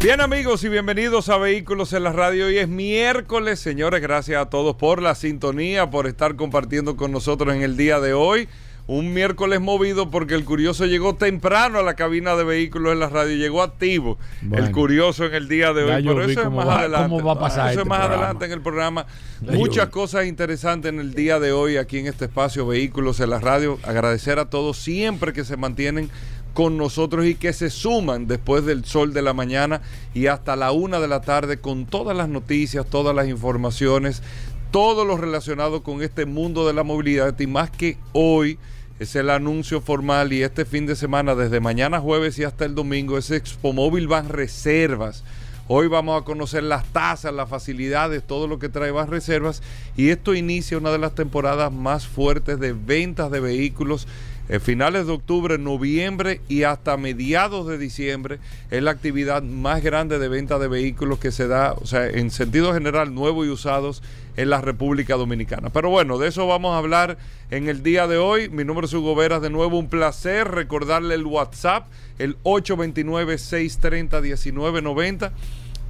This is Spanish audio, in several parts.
Bien amigos y bienvenidos a Vehículos en la Radio. Hoy es miércoles, señores, gracias a todos por la sintonía, por estar compartiendo con nosotros en el día de hoy. Un miércoles movido porque el curioso llegó temprano a la cabina de vehículos en la radio, llegó activo el curioso en el día de hoy, pero eso es más adelante. ¿Cómo va a pasar eso este es más programa? adelante en el programa. Muchas cosas interesantes en el día de hoy aquí en este espacio Vehículos en la radio. Agradecer a todos siempre que se mantienen con nosotros y que se suman después del sol de la mañana y hasta la una de la tarde con todas las noticias, todas las informaciones, todo lo relacionado con este mundo de la movilidad y más que hoy es el anuncio formal y este fin de semana desde mañana jueves y hasta el domingo es Expo Móvil Van Reservas. Hoy vamos a conocer las tasas, las facilidades, todo lo que trae Van Reservas y esto inicia una de las temporadas más fuertes de ventas de vehículos en finales de octubre, noviembre y hasta mediados de diciembre es la actividad más grande de venta de vehículos que se da, o sea, en sentido general, nuevos y usados en la República Dominicana. Pero bueno, de eso vamos a hablar en el día de hoy. Mi nombre es Hugo Veras, de nuevo un placer recordarle el WhatsApp, el 829-630-1990.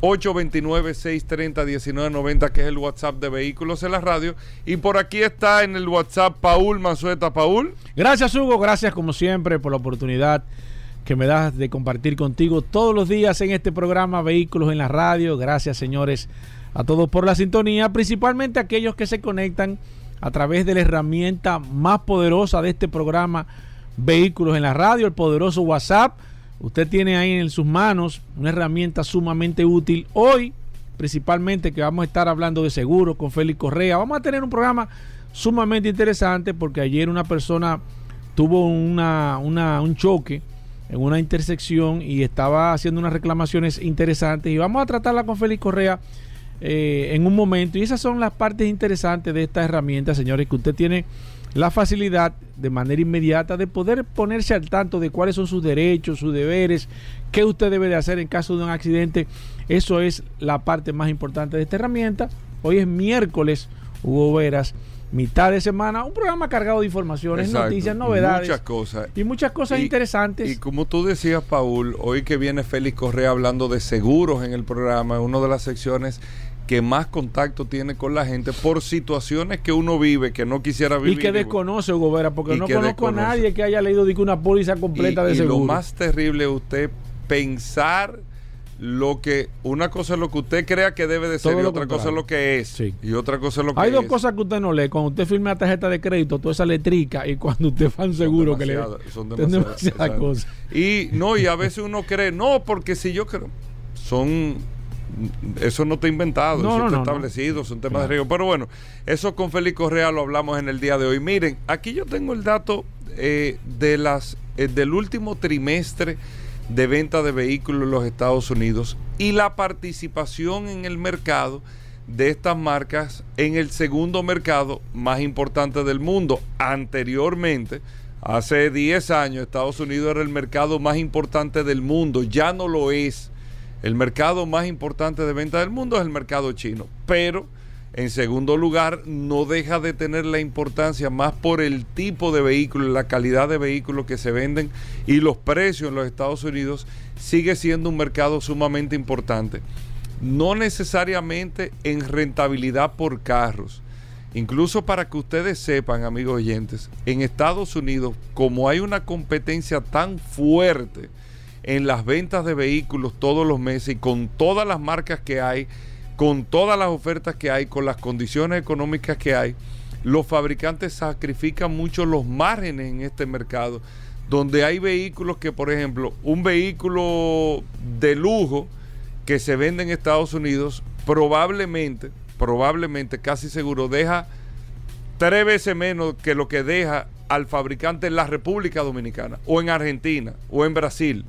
829-630-1990, que es el WhatsApp de Vehículos en la Radio. Y por aquí está en el WhatsApp Paul Manzueta. Paul. Gracias, Hugo. Gracias, como siempre, por la oportunidad que me das de compartir contigo todos los días en este programa Vehículos en la Radio. Gracias, señores, a todos por la sintonía, principalmente a aquellos que se conectan a través de la herramienta más poderosa de este programa Vehículos en la Radio, el poderoso WhatsApp. Usted tiene ahí en sus manos una herramienta sumamente útil. Hoy, principalmente, que vamos a estar hablando de seguros con Félix Correa. Vamos a tener un programa sumamente interesante porque ayer una persona tuvo un choque en una intersección y estaba haciendo unas reclamaciones interesantes. Y vamos a tratarla con Félix Correa eh, en un momento. Y esas son las partes interesantes de esta herramienta, señores, que usted tiene la facilidad de manera inmediata de poder ponerse al tanto de cuáles son sus derechos, sus deberes, qué usted debe de hacer en caso de un accidente. Eso es la parte más importante de esta herramienta. Hoy es miércoles, Hugo Veras, mitad de semana, un programa cargado de informaciones, Exacto. noticias, novedades. Muchas cosas. Y muchas cosas Y- interesantes. Y como tú decías, Paul, hoy que viene Félix Correa hablando de seguros en el programa, es una de las secciones que más contacto tiene con la gente por situaciones que uno vive que no quisiera Y vivir. que desconoce, Hugo Vera, porque Y no conozco desconoce. a nadie que haya leído una póliza completa y, de y seguro. lo más terrible es usted pensar lo que una cosa es lo que usted crea que debe de ser Todo y otra cosa es lo que es Sí. y otra cosa es lo que Hay dos es. cosas que usted no lee. Cuando usted firme la tarjeta de crédito, toda esa letrica, y cuando usted va seguro que le son demasiadas, demasiadas cosas. Y no, y a veces uno cree, no, porque si yo creo, son, eso no está inventado, No, eso no, está no, establecido, son temas Claro. de riesgo. Pero bueno, eso con Félix Correa lo hablamos en el día de hoy. Miren, aquí yo tengo el dato eh, de las, eh, del último trimestre de venta de vehículos en los Estados Unidos y la participación en el mercado de estas marcas en el segundo mercado más importante del mundo. Anteriormente, hace 10 años, Estados Unidos era el mercado más importante del mundo, ya no lo es. El mercado más importante de venta del mundo es el mercado chino, pero en segundo lugar no deja de tener la importancia más por el tipo de vehículo, la calidad de vehículos que se venden y los precios en los Estados Unidos sigue siendo un mercado sumamente importante. No necesariamente en rentabilidad por carros. Incluso para que ustedes sepan, amigos oyentes, en Estados Unidos, como hay una competencia tan fuerte en las ventas de vehículos todos los meses y con todas las marcas que hay, con todas las ofertas que hay, con las condiciones económicas que hay, los fabricantes sacrifican mucho los márgenes en este mercado, donde hay vehículos que, por ejemplo, un vehículo de lujo que se vende en Estados Unidos, probablemente, probablemente, casi seguro, deja tres veces menos que lo que deja al fabricante en la República Dominicana, o en Argentina, o en Brasil,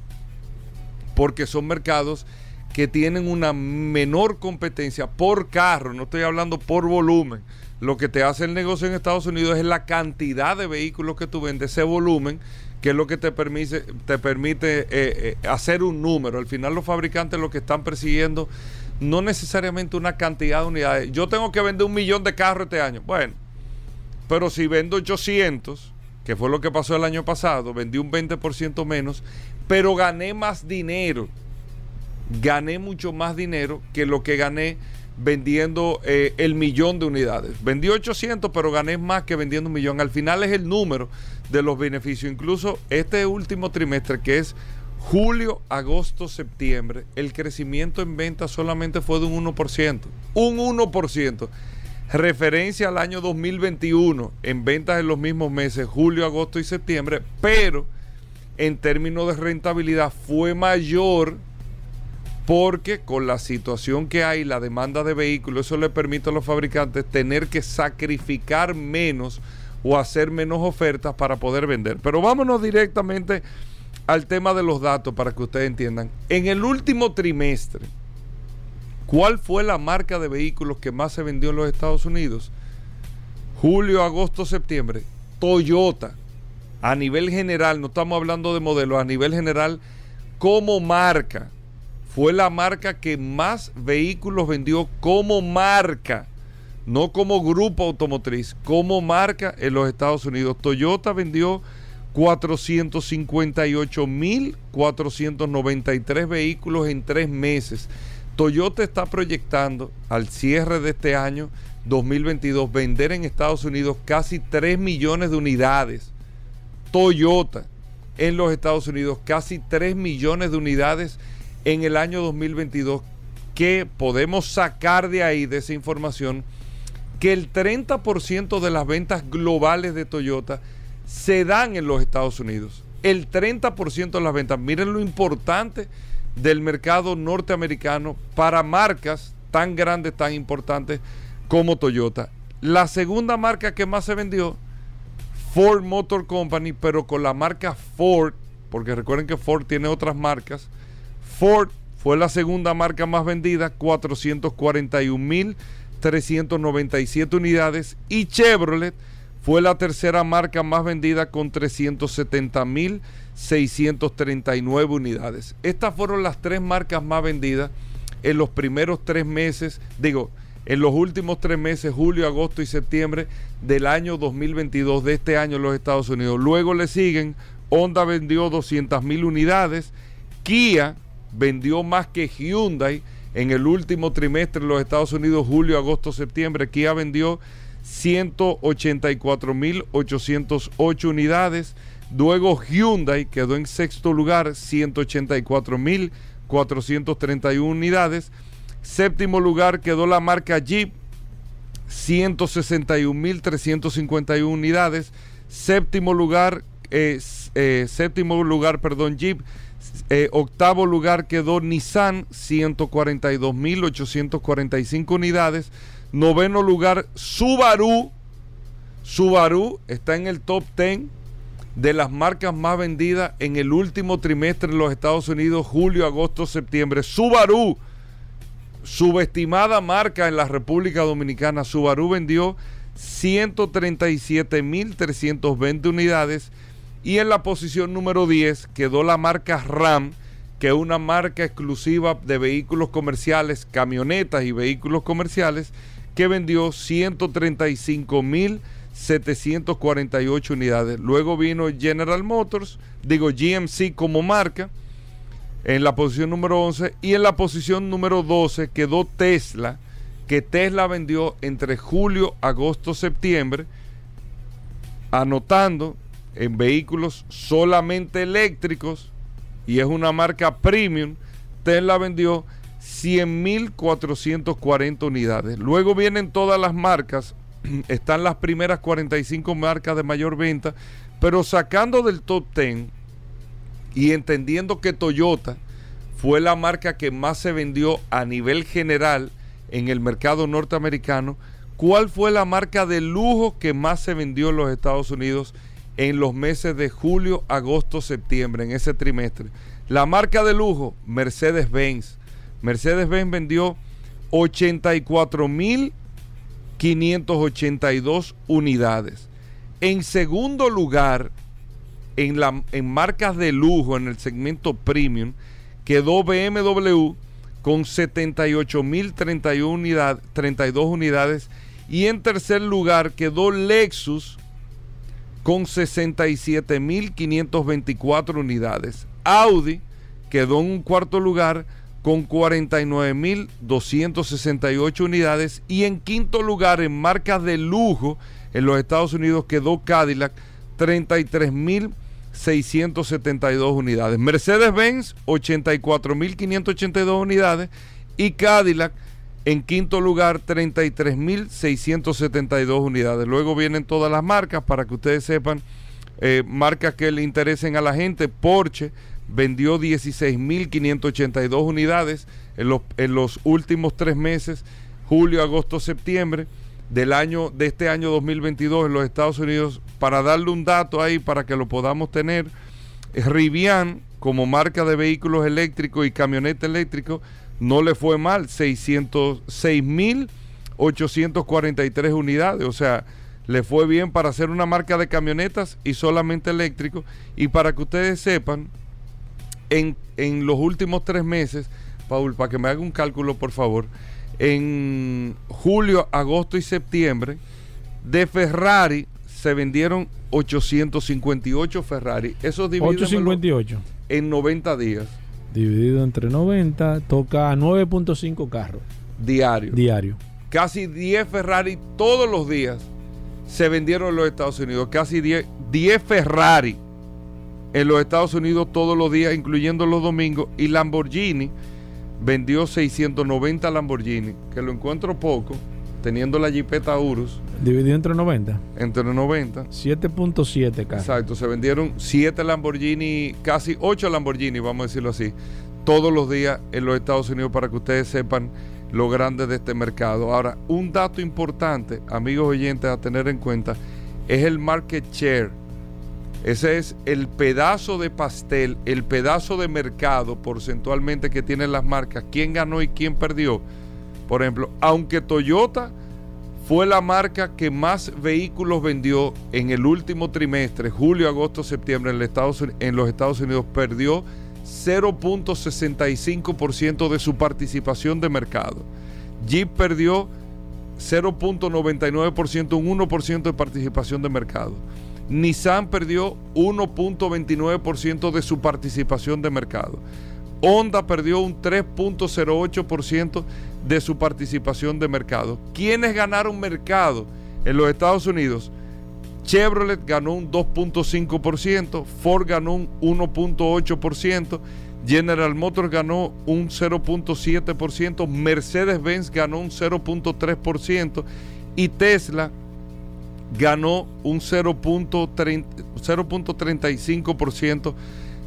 porque son mercados que tienen una menor competencia por carro, no estoy hablando por volumen. Lo que te hace el negocio en Estados Unidos es la cantidad de vehículos que tú vendes, ese volumen, que es lo que te permite, te permite eh, eh, hacer un número. Al final los fabricantes lo que están persiguiendo no necesariamente una cantidad de unidades. Yo tengo que vender un millón de carros este año. Bueno, pero si vendo 800, que fue lo que pasó el año pasado, vendí un 20% menos, pero gané más dinero. Gané mucho más dinero que lo que gané vendiendo eh, el millón de unidades. Vendí 800, pero gané más que vendiendo un millón. Al final es el número de los beneficios. Incluso este último trimestre, que es julio, agosto, septiembre, el crecimiento en ventas solamente fue de un 1%. Un 1%. Referencia al año 2021 en ventas en los mismos meses, julio, agosto y septiembre, pero en términos de rentabilidad fue mayor porque con la situación que hay, la demanda de vehículos, eso le permite a los fabricantes tener que sacrificar menos o hacer menos ofertas para poder vender. Pero vámonos directamente al tema de los datos para que ustedes entiendan. En el último trimestre, ¿cuál fue la marca de vehículos que más se vendió en los Estados Unidos? Julio, agosto, septiembre. Toyota. A nivel general, no estamos hablando de modelos, a nivel general, como marca, fue la marca que más vehículos vendió como marca, no como grupo automotriz, como marca en los Estados Unidos. Toyota vendió 458.493 vehículos en tres meses. Toyota está proyectando al cierre de este año 2022 vender en Estados Unidos casi 3 millones de unidades. Toyota en los Estados Unidos casi 3 millones de unidades en el año 2022 que podemos sacar de ahí, de esa información, que el 30% de las ventas globales de Toyota se dan en los Estados Unidos. El 30% de las ventas. Miren lo importante del mercado norteamericano para marcas tan grandes, tan importantes como Toyota. La segunda marca que más se vendió, Ford Motor Company, pero con la marca Ford, porque recuerden que Ford tiene otras marcas. Ford fue la segunda marca más vendida, 441.397 unidades. Y Chevrolet fue la tercera marca más vendida con 370.639 unidades. Estas fueron las tres marcas más vendidas en los primeros tres meses, digo, en los últimos tres meses, julio, agosto y septiembre del año 2022 de este año en los Estados Unidos. Luego le siguen, Honda vendió 200.000 unidades, Kia vendió más que Hyundai en el último trimestre en los Estados Unidos, julio, agosto, septiembre. Kia vendió 184.808 unidades. Luego Hyundai quedó en sexto lugar, 184.431 unidades. Séptimo lugar quedó la marca Jeep, 161.351 unidades. Séptimo lugar, eh, séptimo lugar, perdón, Jeep. Eh, octavo lugar quedó Nissan, 142.845 unidades. Noveno lugar, Subaru. Subaru está en el top 10 de las marcas más vendidas en el último trimestre en los Estados Unidos, julio, agosto, septiembre. Subaru, subestimada marca en la República Dominicana. Subaru vendió 137.320 unidades y en la posición número 10 quedó la marca RAM, que es una marca exclusiva de vehículos comerciales, camionetas y vehículos comerciales, que vendió 135.748 unidades. Luego vino General Motors, digo GMC como marca, en la posición número 11. Y en la posición número 12 quedó Tesla, que Tesla vendió entre julio, agosto, septiembre, anotando en vehículos solamente eléctricos y es una marca premium, Tesla vendió 100.440 unidades. Luego vienen todas las marcas, están las primeras 45 marcas de mayor venta, pero sacando del top 10 y entendiendo que Toyota fue la marca que más se vendió a nivel general en el mercado norteamericano, ¿cuál fue la marca de lujo que más se vendió en los Estados Unidos en los meses de julio, agosto, septiembre, en ese trimestre? La marca de lujo, Mercedes-Benz Mercedes-Benz vendió 84.582 unidades. En segundo lugar, en, marcas de lujo, en el segmento premium, quedó BMW con 78.031 unidades, 32 unidades. Y en tercer lugar quedó Lexus con 67.524 unidades. Audi quedó en un cuarto lugar con 49.268 unidades. Y en quinto lugar, en marcas de lujo en los Estados Unidos, quedó Cadillac 33.672 unidades. Mercedes-Benz 84.582 unidades. Y Cadillac en quinto lugar 33.672 unidades. Luego vienen todas las marcas para que ustedes sepan. Eh, marcas que le interesen a la gente. Porsche vendió 16.582 unidades en los, en los últimos tres meses, julio, agosto, septiembre del año de este año 2022 en los Estados Unidos para darle un dato ahí para que lo podamos tener. Rivian como marca de vehículos eléctricos y camioneta eléctrico no le fue mal 606.843 unidades o sea le fue bien para hacer una marca de camionetas y solamente eléctrico. Y para que ustedes sepan en, en los últimos tres meses, Paul, para que me haga un cálculo, por favor, en julio, agosto y septiembre, de Ferrari se vendieron 858 Ferrari. Eso dividido 858. en 90 días. Dividido entre 90, toca 9.5 carros. Diario. Diario. Casi 10 Ferrari todos los días se vendieron en los Estados Unidos. Casi 10, 10 Ferrari en los Estados Unidos todos los días, incluyendo los domingos, y Lamborghini vendió 690 Lamborghini, que lo encuentro poco, teniendo la Jeepeta Urus. Dividido entre 90. Entre 90. 7.7 carros. Exacto, se vendieron 7 Lamborghini, casi 8 Lamborghini, vamos a decirlo así, todos los días en los Estados Unidos para que ustedes sepan lo grande de este mercado. Ahora, un dato importante, amigos oyentes, a tener en cuenta, es el market share ese es el pedazo de pastel, el pedazo de mercado porcentualmente que tienen las marcas, quién ganó y quién perdió. Por ejemplo, aunque Toyota fue la marca que más vehículos vendió en el último trimestre, julio, agosto, septiembre, en, los Estados Unidos, perdió 0.65% de su participación de mercado. Jeep perdió 0.99%, un 1% de participación de mercado. Nissan perdió 1.29% de su participación de mercado. Honda perdió un 3.08% de su participación de mercado. ¿Quiénes ganaron mercado en los Estados Unidos? Chevrolet ganó un 2.5%, Ford ganó un 1.8%, General Motors ganó un 0.7%, Mercedes-Benz ganó un 0.3% y Tesla ganó un 0.35%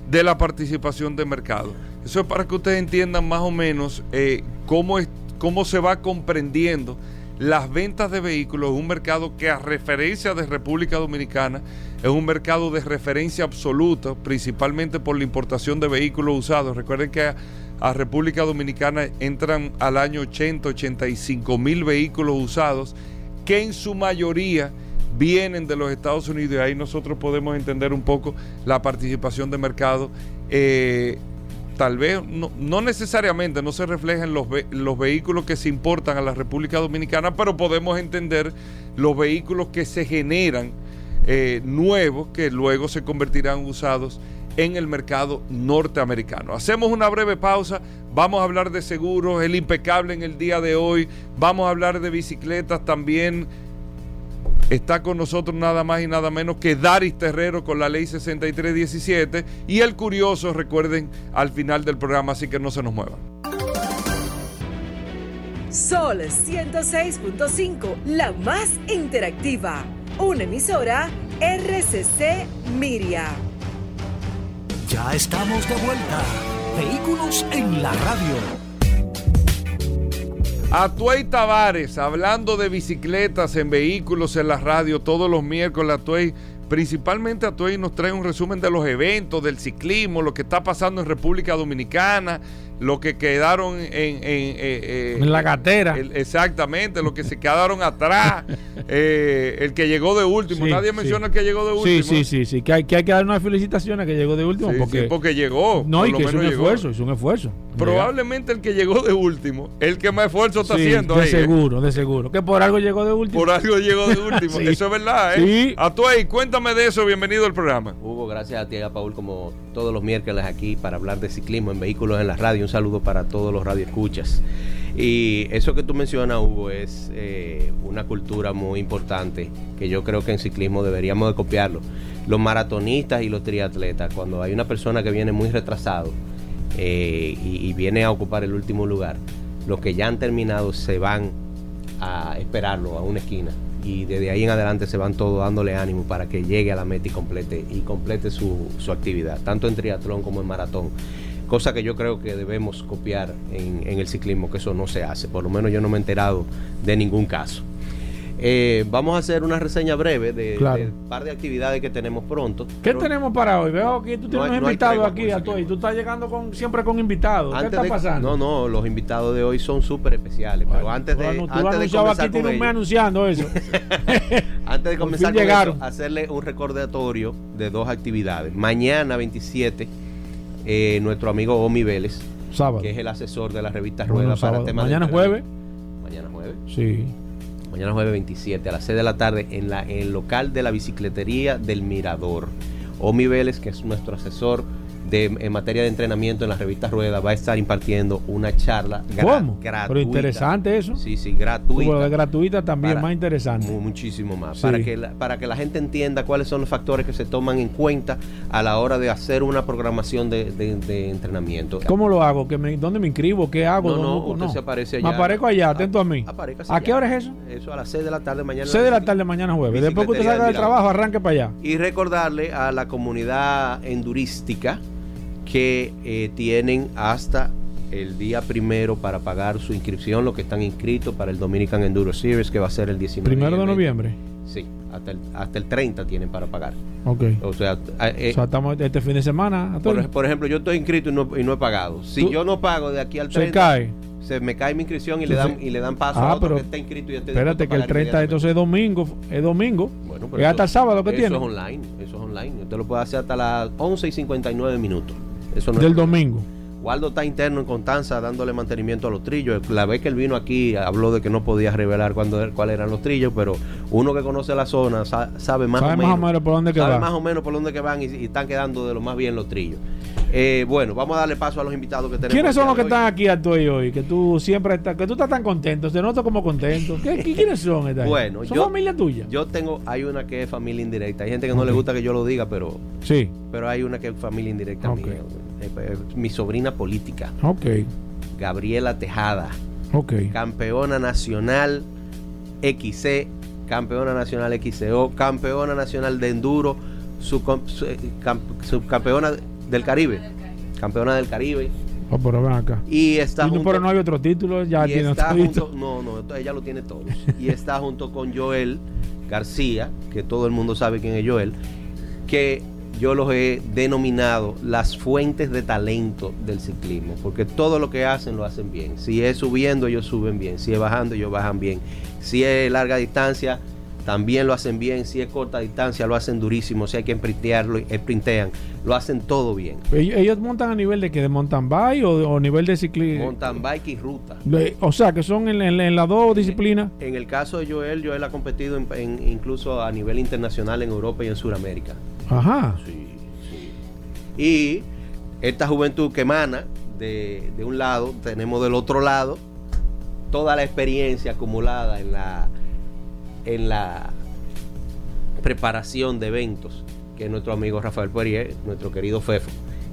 de la participación de mercado. Eso es para que ustedes entiendan más o menos eh, cómo, es, cómo se va comprendiendo las ventas de vehículos en un mercado que a referencia de República Dominicana es un mercado de referencia absoluta, principalmente por la importación de vehículos usados. Recuerden que a, a República Dominicana entran al año 80, 85 mil vehículos usados, que en su mayoría vienen de los Estados Unidos y ahí nosotros podemos entender un poco la participación de mercado. Eh, tal vez no, necesariamente no se reflejan los, los vehículos que se importan a la República Dominicana, pero podemos entender los vehículos que se generan eh, nuevos que luego se convertirán usados en el mercado norteamericano. Hacemos una breve pausa, vamos a hablar de seguros, el impecable en el día de hoy, vamos a hablar de bicicletas también Está con nosotros nada más y nada menos que Daris Terrero con la ley 6317 y el curioso, recuerden, al final del programa, así que no se nos muevan. Sol 106.5, la más interactiva. Una emisora RCC Miria. Ya estamos de vuelta. Vehículos en la radio. Atuey Tavares, hablando de bicicletas en vehículos en la radio todos los miércoles. Atuey, principalmente Atuey nos trae un resumen de los eventos, del ciclismo, lo que está pasando en República Dominicana, los que quedaron en, en, eh, eh, En la gatera. el- exactamente, los que se quedaron atrás, eh, el que llegó de último. Sí, Nadie sí. menciona el que llegó de Sí, último. sí, sí, sí. Que hay que, hay que dar unas felicitaciones que llegó de último. Sí, sí, porque, porque llegó. no, por y lo que es un llegó. esfuerzo, es un esfuerzo. Probablemente el que llegó de último, el que más esfuerzo está Sí, haciendo De ahí, ¿eh? seguro, de seguro. Que por algo llegó de último. Por algo llegó de último. Sí. Eso es verdad, ¿eh? Sí. Atuey, cuéntame de eso. Bienvenido al programa. Hugo, gracias a ti a Paul como todos los miércoles aquí para hablar de ciclismo en vehículos en la radio. Un saludo para todos los radioescuchas. Y eso que tú mencionas, Hugo, es eh, una cultura muy importante que yo creo que en ciclismo deberíamos de copiarlo. Los maratonistas y los triatletas, cuando hay una persona que viene muy retrasado eh, y, y viene a ocupar el último lugar, los que ya han terminado se van a esperarlo a una esquina y desde ahí en adelante se van todos dándole ánimo para que llegue a la meta y complete y complete su, su actividad, tanto en triatlón como en maratón. Cosa que yo creo que debemos copiar en, en el ciclismo, que eso no se hace. Por lo menos yo no me he enterado de ningún caso. Eh, vamos a hacer una reseña breve de, Claro. de un par de actividades que tenemos pronto. ¿Qué tenemos para hoy? Veo que tú tienes no hay invitados aquí, Atoy. clima. Tú estás llegando con, siempre con invitados. ¿Qué está de- pasando? No, no, los invitados de hoy son súper especiales. pero antes de, lo antes de comenzar aquí, tiene con un mes ello- anunciando eso. Antes de comenzar con eso, hacerle un recordatorio de dos actividades. Mañana 27, eh, nuestro amigo Omi Vélez, sábado. que es el asesor de la revista Bueno, Rueda para sábado. temas Mañana jueves. Mañana jueves. Sí. Mañana jueves 27 a las 6 de la tarde en, la, en el local de la bicicletería del Mirador. Omi Vélez, que es nuestro asesor de, en materia de entrenamiento en la revista Rueda, va a estar impartiendo una charla ¿Cómo? gratuita. Pero interesante eso. Sí, sí, gratuita. De gratuita también Para- más interesante. Mu- muchísimo más. Sí. Para, que la, para que la gente entienda cuáles son los factores que se toman en cuenta a la hora de hacer una programación de, de- de entrenamiento. ¿Cómo lo hago? ¿Qué me- ¿Dónde me inscribo? ¿Qué hago? No, no, ¿Dónde- usted se aparece Me allá. aparezco allá, atento a mí. ¿A qué hora es eso? Eso a las 6 de la tarde mañana. 6 de la tarde mañana jueves. Después que usted salga del trabajo, arranque para allá. Y recordarle a la comunidad endurística que eh, tienen hasta el día primero para pagar su inscripción, los que están inscritos para el Dominican Enduro Series, que va a ser el 19 Primero de el 20. noviembre. Sí, hasta el, hasta el 30 tienen para pagar. Ok. O sea, eh, o sea, estamos este fin de semana. por, ejemplo, yo estoy inscrito y no, y no he pagado. Si yo no pago de aquí al 30, Se cae. se me cae mi inscripción y le dan, y le dan paso Ah, a otro pero que está inscrito y esté Espérate que el 30 entonces es domingo. Es domingo. Bueno, Es hasta el sábado que eso tiene. es online, eso es online. Usted lo puede hacer hasta las 11 y 59 minutos. Eso no es Del domingo. Waldo está interno en Constanza dándole mantenimiento a los trillos. La vez que él vino aquí habló de que no podía revelar cuándo, cuáles eran los trillos, pero uno que conoce la zona sa- sabe más, Sabe o, más menos, o menos por dónde que sabe va. más o menos por dónde que van y, y están quedando de lo más bien los trillos. Eh, bueno, vamos a darle paso a los invitados que tenemos. ¿Quiénes son los que hoy. están aquí Atoy hoy? Que tú siempre estás, que tú estás tan contento, te noto como contento. ¿Qué, qué- quiénes son? esta? Bueno, ¿Son yo- familia tuya? Yo tengo, hay una que es familia indirecta. Hay gente que no le gusta que yo lo diga, pero, Sí. pero hay una que es familia indirecta Ok. mía. Eh, eh, Mi sobrina política, Ok. Gabriela Tejada. Ok. campeona nacional XC, campeona nacional XCO, campeona nacional de enduro, eh, cam- subcampeona del Caribe, campeona del Caribe Oh, pero ven acá. y está Y no, junto, pero no hay otro título, ya tiene está junto- no, no, ella lo tiene todo y está junto con Joel García, que todo el mundo sabe quién es Joel, que yo los he denominado las fuentes de talento del ciclismo, porque todo lo que hacen lo hacen bien. Si es subiendo, ellos suben bien. Si es bajando, ellos bajan bien. Si es larga distancia, también lo hacen bien. Si es corta distancia, lo hacen durísimo. Si hay que sprintearlo, sprintean. Lo hacen todo bien. Ellos, montan a nivel de que de mountain bike o, o nivel de ciclismo. Mountain bike y ruta. O sea, que son en, en- en las dos disciplinas. En el caso de Joel, Joel ha competido en- en- incluso a nivel internacional en Europa y en Sudamérica. Ajá. Sí, sí. Y esta juventud que emana de, de un lado, tenemos del otro lado toda la experiencia acumulada en la, en la preparación de eventos, que es nuestro amigo Rafael Poirier, nuestro querido Fefo,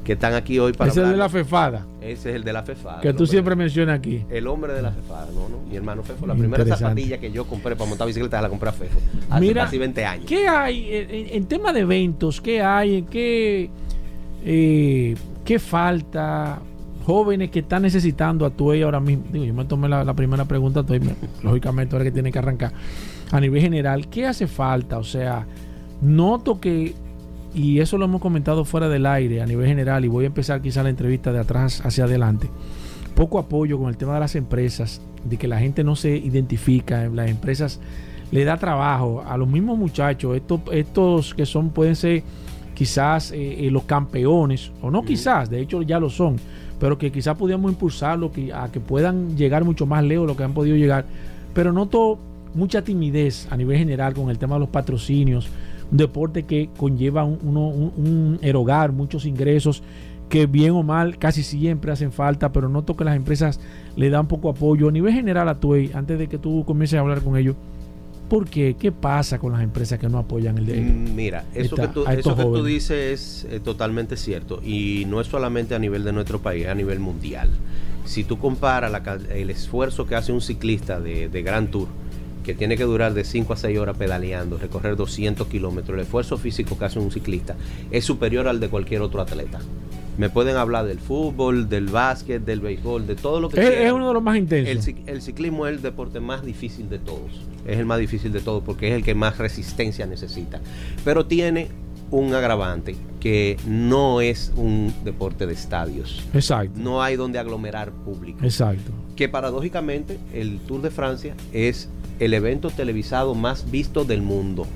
que están aquí hoy para Ese es de la. FEFADA, Ese es el de la FEFA. que tú siempre mencionas aquí. El hombre de la FEFA, no, no. Mi hermano Fefo. La primera zapatilla que yo compré para montar bicicleta la compré a Fefo. Hace Mira, casi 20 años. ¿Qué hay en, tema de eventos? ¿Qué hay? ¿Qué, eh, qué falta? Jóvenes que están necesitando a Tuey ahora mismo. Digo, yo me tomé la, la primera pregunta, Tuey, me- lógicamente ahora que tiene que arrancar. A nivel general, ¿qué hace falta? O sea, noto que, y eso lo hemos comentado fuera del aire a nivel general, y voy a empezar quizá la entrevista de atrás hacia adelante. poco apoyo con el tema de las empresas, de que la gente no se identifica, las empresas le da trabajo a los mismos muchachos, estos, estos que son, pueden ser quizás eh, eh, los campeones, o no quizás, de hecho ya lo son, pero que quizás podíamos impulsarlo a que puedan llegar mucho más lejos de lo que han podido llegar. Pero noto mucha timidez a nivel general con el tema de los patrocinios, un deporte que conlleva un, un erogar muchos ingresos que bien o mal casi siempre hacen falta, pero noto que las empresas le dan poco apoyo. A nivel general a Tuey, antes de que tú comiences a hablar con ellos, ¿por qué? ¿Qué pasa con las empresas que no apoyan el de mm, Mira, eso, que, tú, eso que tú dices es eh, totalmente cierto y no es solamente a nivel de nuestro país, es a nivel mundial. Si tú comparas el esfuerzo que hace un ciclista de, de Gran Tour, que tiene que durar de 5 a 6 horas pedaleando, recorrer 200 kilómetros, el esfuerzo físico que hace un ciclista es superior al de cualquier otro atleta. Me pueden hablar del fútbol, del básquet, del béisbol, de todo lo que es, es uno de los más intensos. El, ciclismo es el deporte más difícil de todos. Es el más difícil de todos porque es el que más resistencia necesita. Pero tiene un agravante que no es un deporte de estadios. Exacto. No hay donde aglomerar público. Exacto. Que paradójicamente el Tour de Francia es el evento televisado más visto del mundo.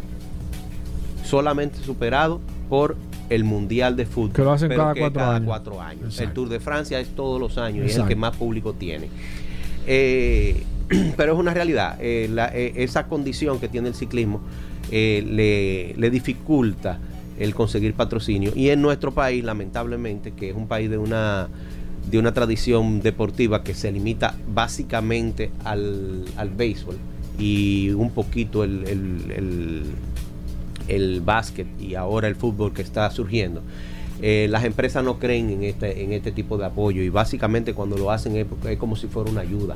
Solamente superado por el Mundial de Fútbol. Que lo hacen cada, cuatro, años. El Tour de Francia es todos los años y es el que más público tiene. Eh, pero es una realidad. Eh, eh, esa condición que tiene el ciclismo le, le, dificulta el conseguir patrocinio. Y en nuestro país, lamentablemente, que es un país de una, de una tradición deportiva que se limita básicamente al, al béisbol y un poquito el el básquet y ahora el fútbol que está surgiendo, eh, las empresas no creen en este, en este tipo de apoyo y básicamente cuando lo hacen es, como si fuera una ayuda.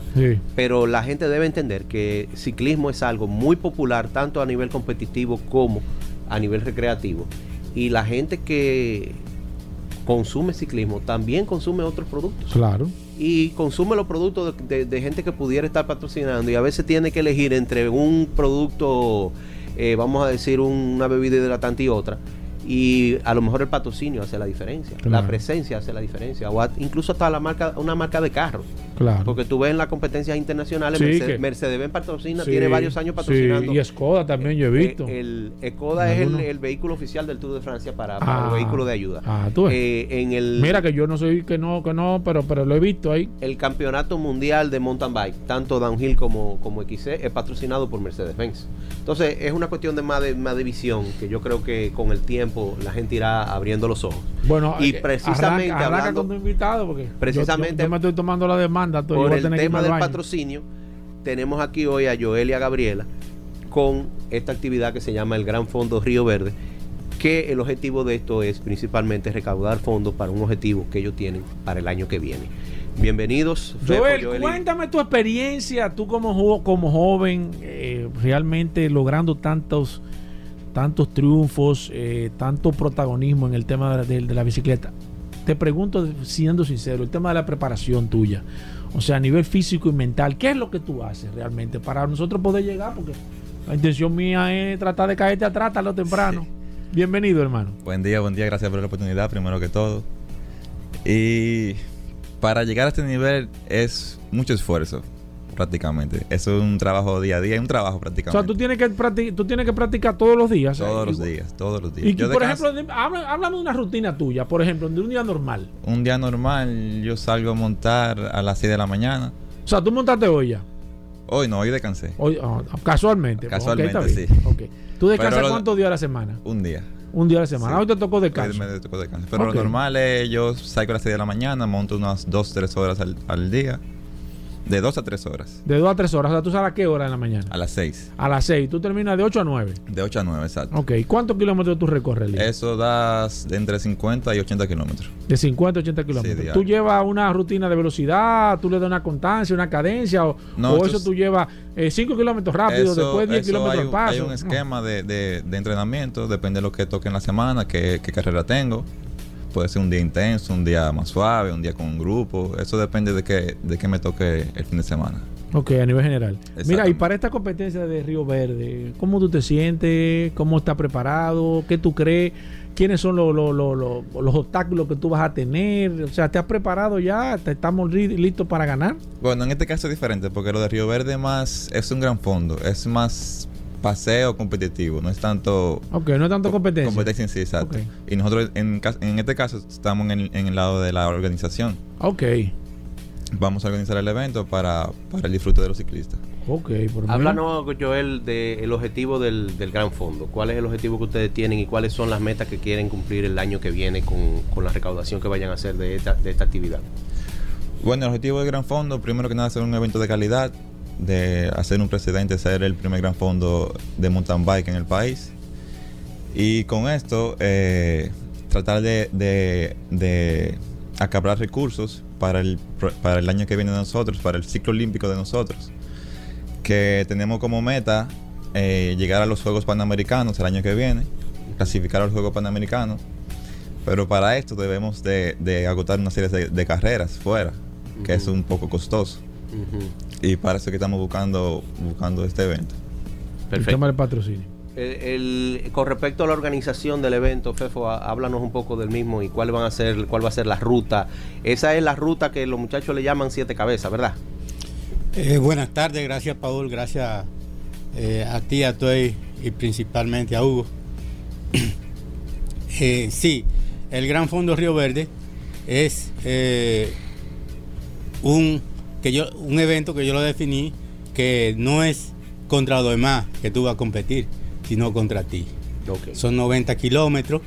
Pero la gente debe entender que ciclismo es algo muy popular tanto a nivel competitivo como a nivel recreativo y la gente que consume ciclismo también consume otros productos. Claro. Y consume los productos de gente que pudiera estar patrocinando y a veces tiene que elegir entre un producto eh, vamos a decir, una bebida hidratante y otra. Y a lo mejor el patrocinio hace la diferencia, la presencia hace la diferencia, o incluso hasta la marca, una marca de carro. Claro. Porque tú ves en las competencias internacionales, Mercedes-Benz patrocina, tiene varios años patrocinando. y Skoda también yo he eh, visto. El, Skoda es el, vehículo oficial del Tour de Francia para, para ah, vehículo de ayuda. Ah, tú eh, en el, Mira que yo no soy que no, que no, pero, pero lo he visto ahí. El campeonato mundial de mountain bike, tanto downhill como, como XC, es patrocinado por Mercedes-Benz. Entonces es una cuestión de más, de más de visión que yo creo que con el tiempo la gente irá abriendo los ojos. Bueno, y eh, precisamente hablando, invitado porque precisamente yo, me estoy tomando la demanda por el tema del patrocinio tenemos aquí hoy a Joel y a Gabriela con esta actividad que se llama el Gran Fondo Río Verde que el objetivo de esto es principalmente recaudar fondos para un objetivo que ellos tienen para el año que viene. Bienvenidos. Joel, cuéntame tu experiencia, tú como, como joven, eh, realmente logrando tantos, tantos triunfos, eh, tanto protagonismo en el tema de, la bicicleta. Te pregunto, siendo sincero, el tema de la preparación tuya, o sea, a nivel físico y mental, ¿qué es lo que tú haces realmente para nosotros poder llegar? Porque la intención mía es tratar de caerte atrás tarde o temprano. Bienvenido, hermano. Buen día, buen día, gracias por la oportunidad, primero que todo. Y para llegar a este nivel es mucho esfuerzo, prácticamente. Eso es un trabajo día a día, es un trabajo prácticamente. O sea, tú tienes que, practicar, tú tienes que practicar todos los días. Todos los días, todos los días. Y por ejemplo, háblame de una rutina tuya, por ejemplo, de un día normal. Un día normal, yo salgo a montar a las 6 de la mañana. O sea, tú montaste hoy ya. Hoy no, hoy descansé. Hoy, ah, casualmente. Casualmente, sí. ¿Tú descansas cuántos días a la semana? Un día. Un día a la semana. Hoy te tocó descanso. Me, tocó descanso. Pero lo normal es yo salgo a las 6 de la mañana, monto unas 2, 3 horas al, al día. De 2 a 3 horas. De 2 a 3 horas. O sea, ¿tú sabes a qué hora en la mañana? A las 6. A las 6. ¿Tú terminas de 8 a 9? De 8 a 9, exacto. Ok. ¿Cuántos kilómetros tú recorres, Eso da entre 50 y 80 kilómetros. De 50 a 80 kilómetros. ¿Tú llevas una rutina de velocidad? ¿Tú le das una constancia, una cadencia? ¿O, o eso tú llevas 5 eh, kilómetros rápido, después 10 kilómetros al paso? Hay un esquema de, de, de, entrenamiento, depende de lo que toque en la semana, qué, qué carrera tengo Puede ser un día intenso, un día más suave, un día con un grupo. Eso depende de qué, de qué me toque el fin de semana. Ok, a nivel general. Mira, y para esta competencia de Río Verde, ¿cómo tú te sientes? ¿Cómo estás preparado? ¿Qué tú crees? ¿Quiénes son los, los, los, los- los obstáculos que tú vas a tener? O sea, ¿te has preparado ya? ¿Te- ¿Estamos li- listos para ganar? Bueno, en este caso es diferente porque lo de Río Verde más es un gran fondo, es más paseo competitivo, no es tanto Ok, no es tanto competencia. competencia en sí, exacto. Y nosotros en, en este caso estamos en el, en el lado de la organización. Ok, Vamos a organizar el evento para, para el disfrute de los ciclistas. ok. Por Háblanos, Joel, del objetivo del, del Gran Fondo. ¿Cuál es el objetivo que ustedes tienen y cuáles son las metas que quieren cumplir el año que viene con, con la recaudación que vayan a hacer de esta, de esta actividad? Bueno, el objetivo del Gran Fondo, primero que nada, hacer un evento de calidad, de hacer un precedente, ser el primer Gran Fondo de mountain bike en el país. Y con esto, eh, tratar de, de, de acaparar recursos para el, para el año que viene de nosotros, para el ciclo olímpico de nosotros. Que tenemos como meta eh, llegar a los Juegos Panamericanos el año que viene, clasificar a los Juegos Panamericanos. Pero para esto debemos de, de agotar una serie de, de carreras fuera, que es un poco costoso. Y para eso que estamos buscando, buscando este evento. el tema del patrocinio. El- el- con respecto a la organización del evento, Fefo, há- háblanos un poco del mismo y cuál van a ser, cuál va a ser la ruta. Esa es la ruta que los muchachos le llaman siete cabezas, ¿verdad? Eh, buenas tardes, gracias Paul, gracias eh, a ti, a Toy y principalmente a Hugo. Eh, sí, el Gran Fondo Río Verde es eh, un, que yo, un evento que yo lo definí que no es contra los demás que tú vas a competir, sino contra ti. Son 90 kilómetros,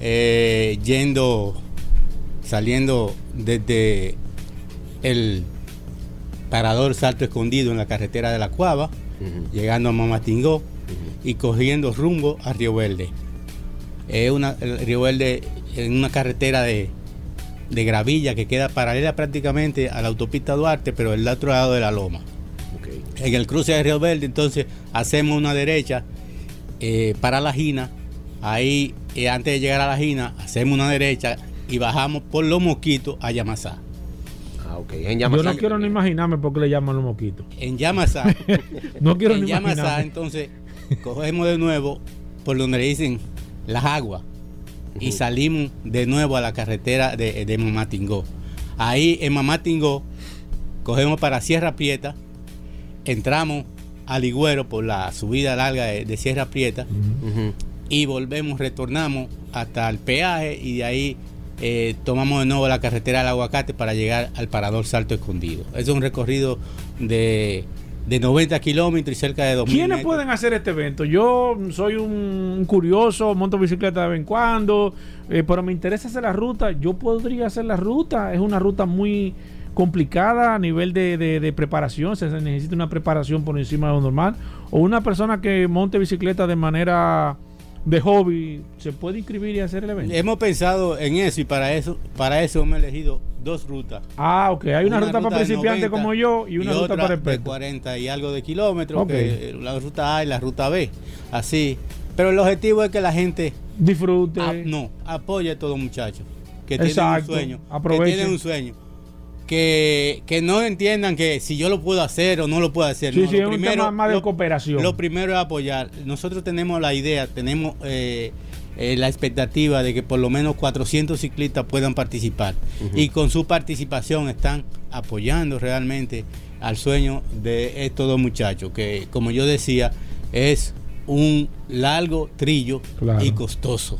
eh, yendo, saliendo desde el parador Salto Escondido en la carretera de la Cuava, llegando a Mamatingó y cogiendo rumbo a Río Verde. Es una, Río Verde en una carretera de, de gravilla que queda paralela prácticamente a la autopista Duarte, pero del otro lado de la loma. En el cruce de Río Verde, entonces hacemos una derecha eh, para la Gina. Ahí, eh, antes de llegar a la Gina, hacemos una derecha y bajamos por los mosquitos a Yamasá. Ah, ok. En Yo Yamasá no quiero ni imaginarme por qué le llaman los moquitos. En Yamasá, No quiero en ni Yamasá, imaginarme. entonces cogemos de nuevo por donde le dicen las aguas y salimos de nuevo a la carretera de, de Mamatingó. Ahí en Mamatingó cogemos para Sierra Prieta, entramos a Ligüero por la subida larga de, de Sierra Prieta y volvemos, retornamos hasta el peaje y de ahí eh, tomamos de nuevo la carretera del aguacate para llegar al parador Salto Escondido. Es un recorrido de, de 90 kilómetros y cerca de 2.000 ¿Quiénes metros. pueden hacer este evento? Yo soy un curioso, monto bicicleta de vez en cuando, eh, pero me interesa hacer la ruta. Yo podría hacer la ruta. Es una ruta muy complicada a nivel de, de- de preparación. Se necesita una preparación por encima de lo normal. O una persona que monte bicicleta de manera de hobby, ¿se puede inscribir y hacer el evento? Hemos pensado en eso y para eso, para eso hemos elegido dos rutas. Ah, ok. Hay una, ruta, para de principiantes 90 como yo y una ruta otra para de expertos. 40 y algo de kilómetros, Ok. que, la ruta A y la ruta B. Así. Pero el objetivo es que la gente Disfrute. Ah, no, apoya a todos muchachos que Exacto, tienen un sueño. aprovechen. Que tienen un sueño. Que, que no entiendan que si yo lo puedo hacer o no lo puedo hacer. Sí, no, sí, lo es un tema más de lo- cooperación. Lo primero es apoyar. Nosotros tenemos la idea, tenemos eh, eh, la expectativa de que por lo menos 400 ciclistas puedan participar. Y con su participación están apoyando realmente al sueño de estos dos muchachos, que como yo decía, es un largo trillo Claro. y costoso.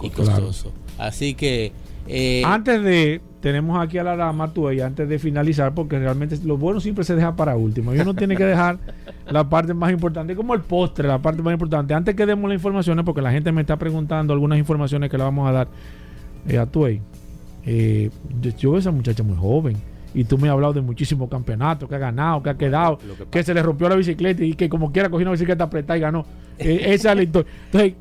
Y Claro. costoso. Así que... eh, Antes de, tenemos aquí a la dama y antes de finalizar, porque realmente lo bueno siempre se deja para último. Y uno tiene que dejar la parte más importante, como el postre, la parte más importante. Antes que demos las informaciones, porque la gente me está preguntando algunas informaciones que le vamos a dar eh, a Tuey. Eh, yo, yo veo a esa muchacha muy joven. Y tú me has hablado de muchísimos campeonatos que ha ganado, que ha quedado, que, se le rompió la bicicleta y que como quiera cogió una bicicleta apretada y ganó. Eh, esa es la historia. Entonces,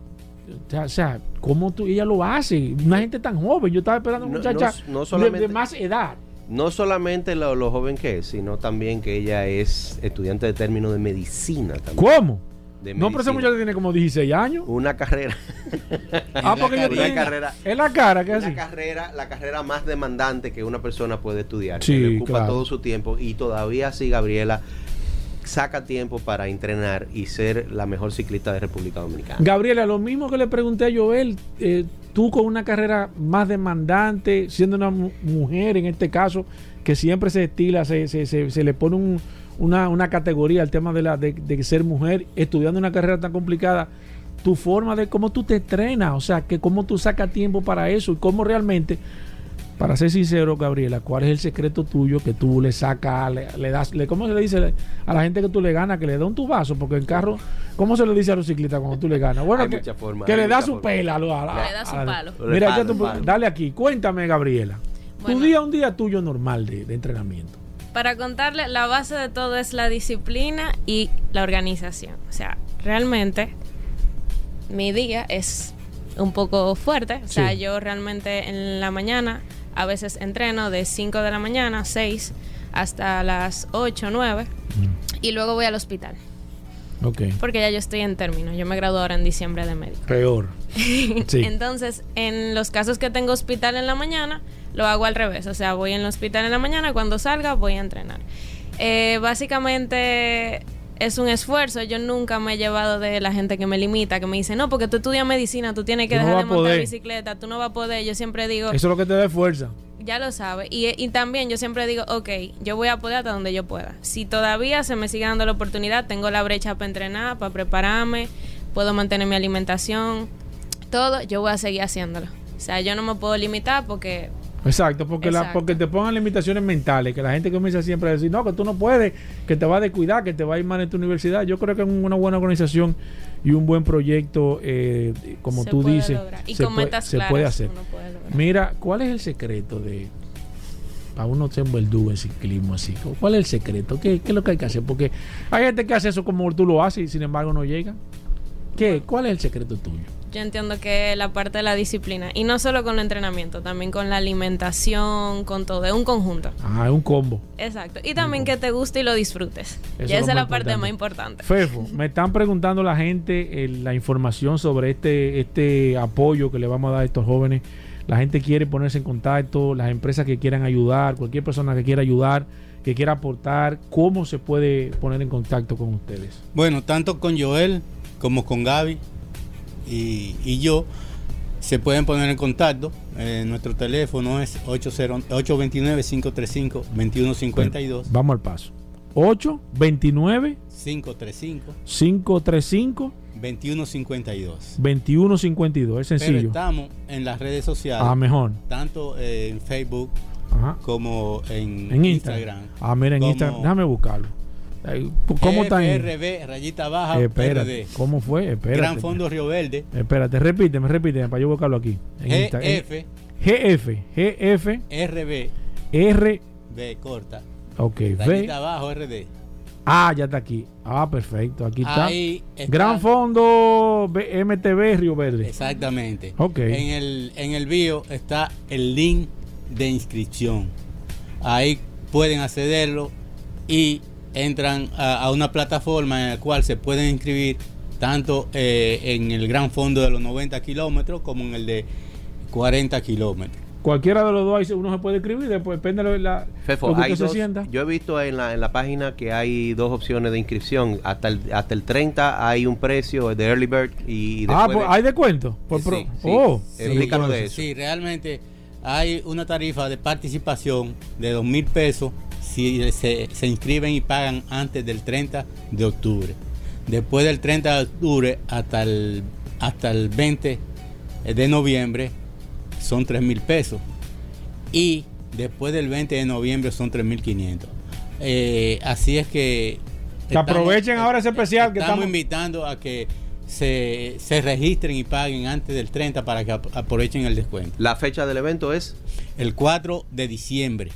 o sea, ¿cómo tú, ella lo hace? Una gente tan joven. Yo estaba esperando una No- muchacha no- no de- más edad. No solamente lo, lo joven que es, sino también que ella es estudiante de término de medicina también. ¿Cómo? De No, pero esa muchacha tiene como 16 años. Una carrera. Ah, porque yo tengo- carrera- Es la cara, que es la así. carrera, la carrera más demandante que una persona puede estudiar. Sí, que le ocupa claro. todo su tiempo y todavía así Gabriela saca tiempo para entrenar y ser la mejor ciclista de República Dominicana. Gabriela, lo mismo que le pregunté a Joel, eh, tú con una carrera más demandante, siendo una mu- mujer en este caso, que siempre se estila, se, se- se- se le pone un- una, una categoría al tema de, la, de, de ser mujer, estudiando una carrera tan complicada, tu forma de cómo tú te entrenas, o sea, que cómo tú sacas tiempo para eso y cómo realmente, para ser sincero, Gabriela, ¿cuál es el secreto tuyo que tú le sacas, le, le das, le, ¿cómo se le dice a la gente que tú le ganas, que le da un tubazo? Porque en carro, ¿cómo se le dice a los ciclistas cuando tú le ganas? Bueno, Hay que, que hay le da su formas. pela. a a Le da su a palo. Mira, palo, ya tú- palo. dale aquí, cuéntame, Gabriela. Tu día, un día tuyo normal de, de entrenamiento. Para contarle, la base de todo es la disciplina y la organización. O sea, realmente mi día es un poco fuerte. O sea, Sí. yo realmente en la mañana a veces entreno de 5 de la mañana, 6, hasta las 8, 9. Y luego voy al hospital. Ok. Porque ya yo estoy en término. Yo me gradué ahora en diciembre de médico. Peor. Sí. Entonces, en los casos que tengo hospital en la mañana, lo hago al revés. O sea, voy en el hospital en la mañana, cuando salga voy a entrenar. Eh, básicamente es un esfuerzo. Yo nunca me he llevado de la gente que me limita, que me dice, no, porque tú estudias medicina, tú tienes que Tú dejar de montar poder". bicicleta, tú no vas a poder. Yo siempre digo, Eso es lo que te da fuerza. ya lo sabes. Y, y también yo siempre digo, ok, yo voy a poder hasta donde yo pueda. Si todavía se me sigue dando la oportunidad, tengo la brecha para entrenar, para prepararme, puedo mantener mi alimentación, todo, yo voy a seguir haciéndolo. O sea, yo no me puedo limitar porque Exacto, porque, La, porque te pongan limitaciones mentales, que la gente comienza siempre a decir, no, que tú no puedes, que te va a descuidar, que te va a ir mal en tu universidad. Yo creo que es una buena organización y un buen proyecto, eh, como se tú dices. Y se, puede, se puede hacer. puede. Mira, ¿cuál es el secreto de a uno ser verdugo en ciclismo así? ¿Cuál es el secreto? ¿Qué, qué es lo que hay que hacer? Porque hay gente que hace eso como tú lo haces y sin embargo no llega. ¿Qué? ¿Cuál es el secreto tuyo? Yo entiendo que la parte de la disciplina, y no solo con el entrenamiento, también con la alimentación, con todo, es un conjunto. Ah, es un combo. Exacto. Y también que te guste y lo disfrutes. Eso ya es lo esa es la parte más importante. Fefo, me están preguntando la gente eh, la información sobre este, este apoyo que le vamos a dar a estos jóvenes. La gente quiere ponerse en contacto, las empresas que quieran ayudar, cualquier persona que quiera ayudar, que quiera aportar, ¿cómo se puede poner en contacto con ustedes? Bueno, tanto con Joel como con Gaby y, y yo se pueden poner en contacto. Eh, nuestro teléfono es 80 829-535-2152. Vamos al paso. 8 29 535 535 2152. 2152. Es Pero sencillo. estamos en las redes sociales, Ah, mejor. tanto en Facebook Ajá. como en, En Instagram. Instagram. Ah, mira, en Instagram. Déjame buscarlo. ¿Cómo está FRB, rayita baja, Espérate. ¿Cómo fue? Espérate. Gran Fondo Río Verde, Espérate, repíteme, repíteme para yo buscarlo aquí. En GF, GF, GF, RB, R, B corta, ok, rayita abajo, RD. Ah, ya está aquí. Ah, perfecto, aquí está. Ahí está. Gran Fondo MTV Río Verde. Exactamente. Ok. En el, en el bio está el link de inscripción. Ahí pueden accederlo y entran a, a una plataforma en la cual se pueden inscribir tanto eh, en el gran fondo de los 90 kilómetros como en el de 40 kilómetros. Cualquiera de los dos ahí uno se puede escribir, después depende de la, Fefo, lo que usted dos- se sienta. yo he visto en la, en la página que hay dos opciones de inscripción. Hasta el, hasta el 30 hay un precio de Early Bird y ah, después pues, de- hay descuento. Por Sí, pro- sí. Oh, Sí. Explícanos de eso. Sí, realmente hay una tarifa de participación de 2 mil pesos si se, se inscriben y pagan antes del 30 de octubre. Después del 30 de octubre hasta el, hasta el 20 de noviembre son 3 mil pesos. Y después del 20 de noviembre son 3 mil 500. Eh, así es que... Que aprovechen ahora ese especial que estamos estamos- invitando a que se, se registren y paguen antes del 30 para que ap- aprovechen el descuento. La fecha del evento es El 4 de diciembre.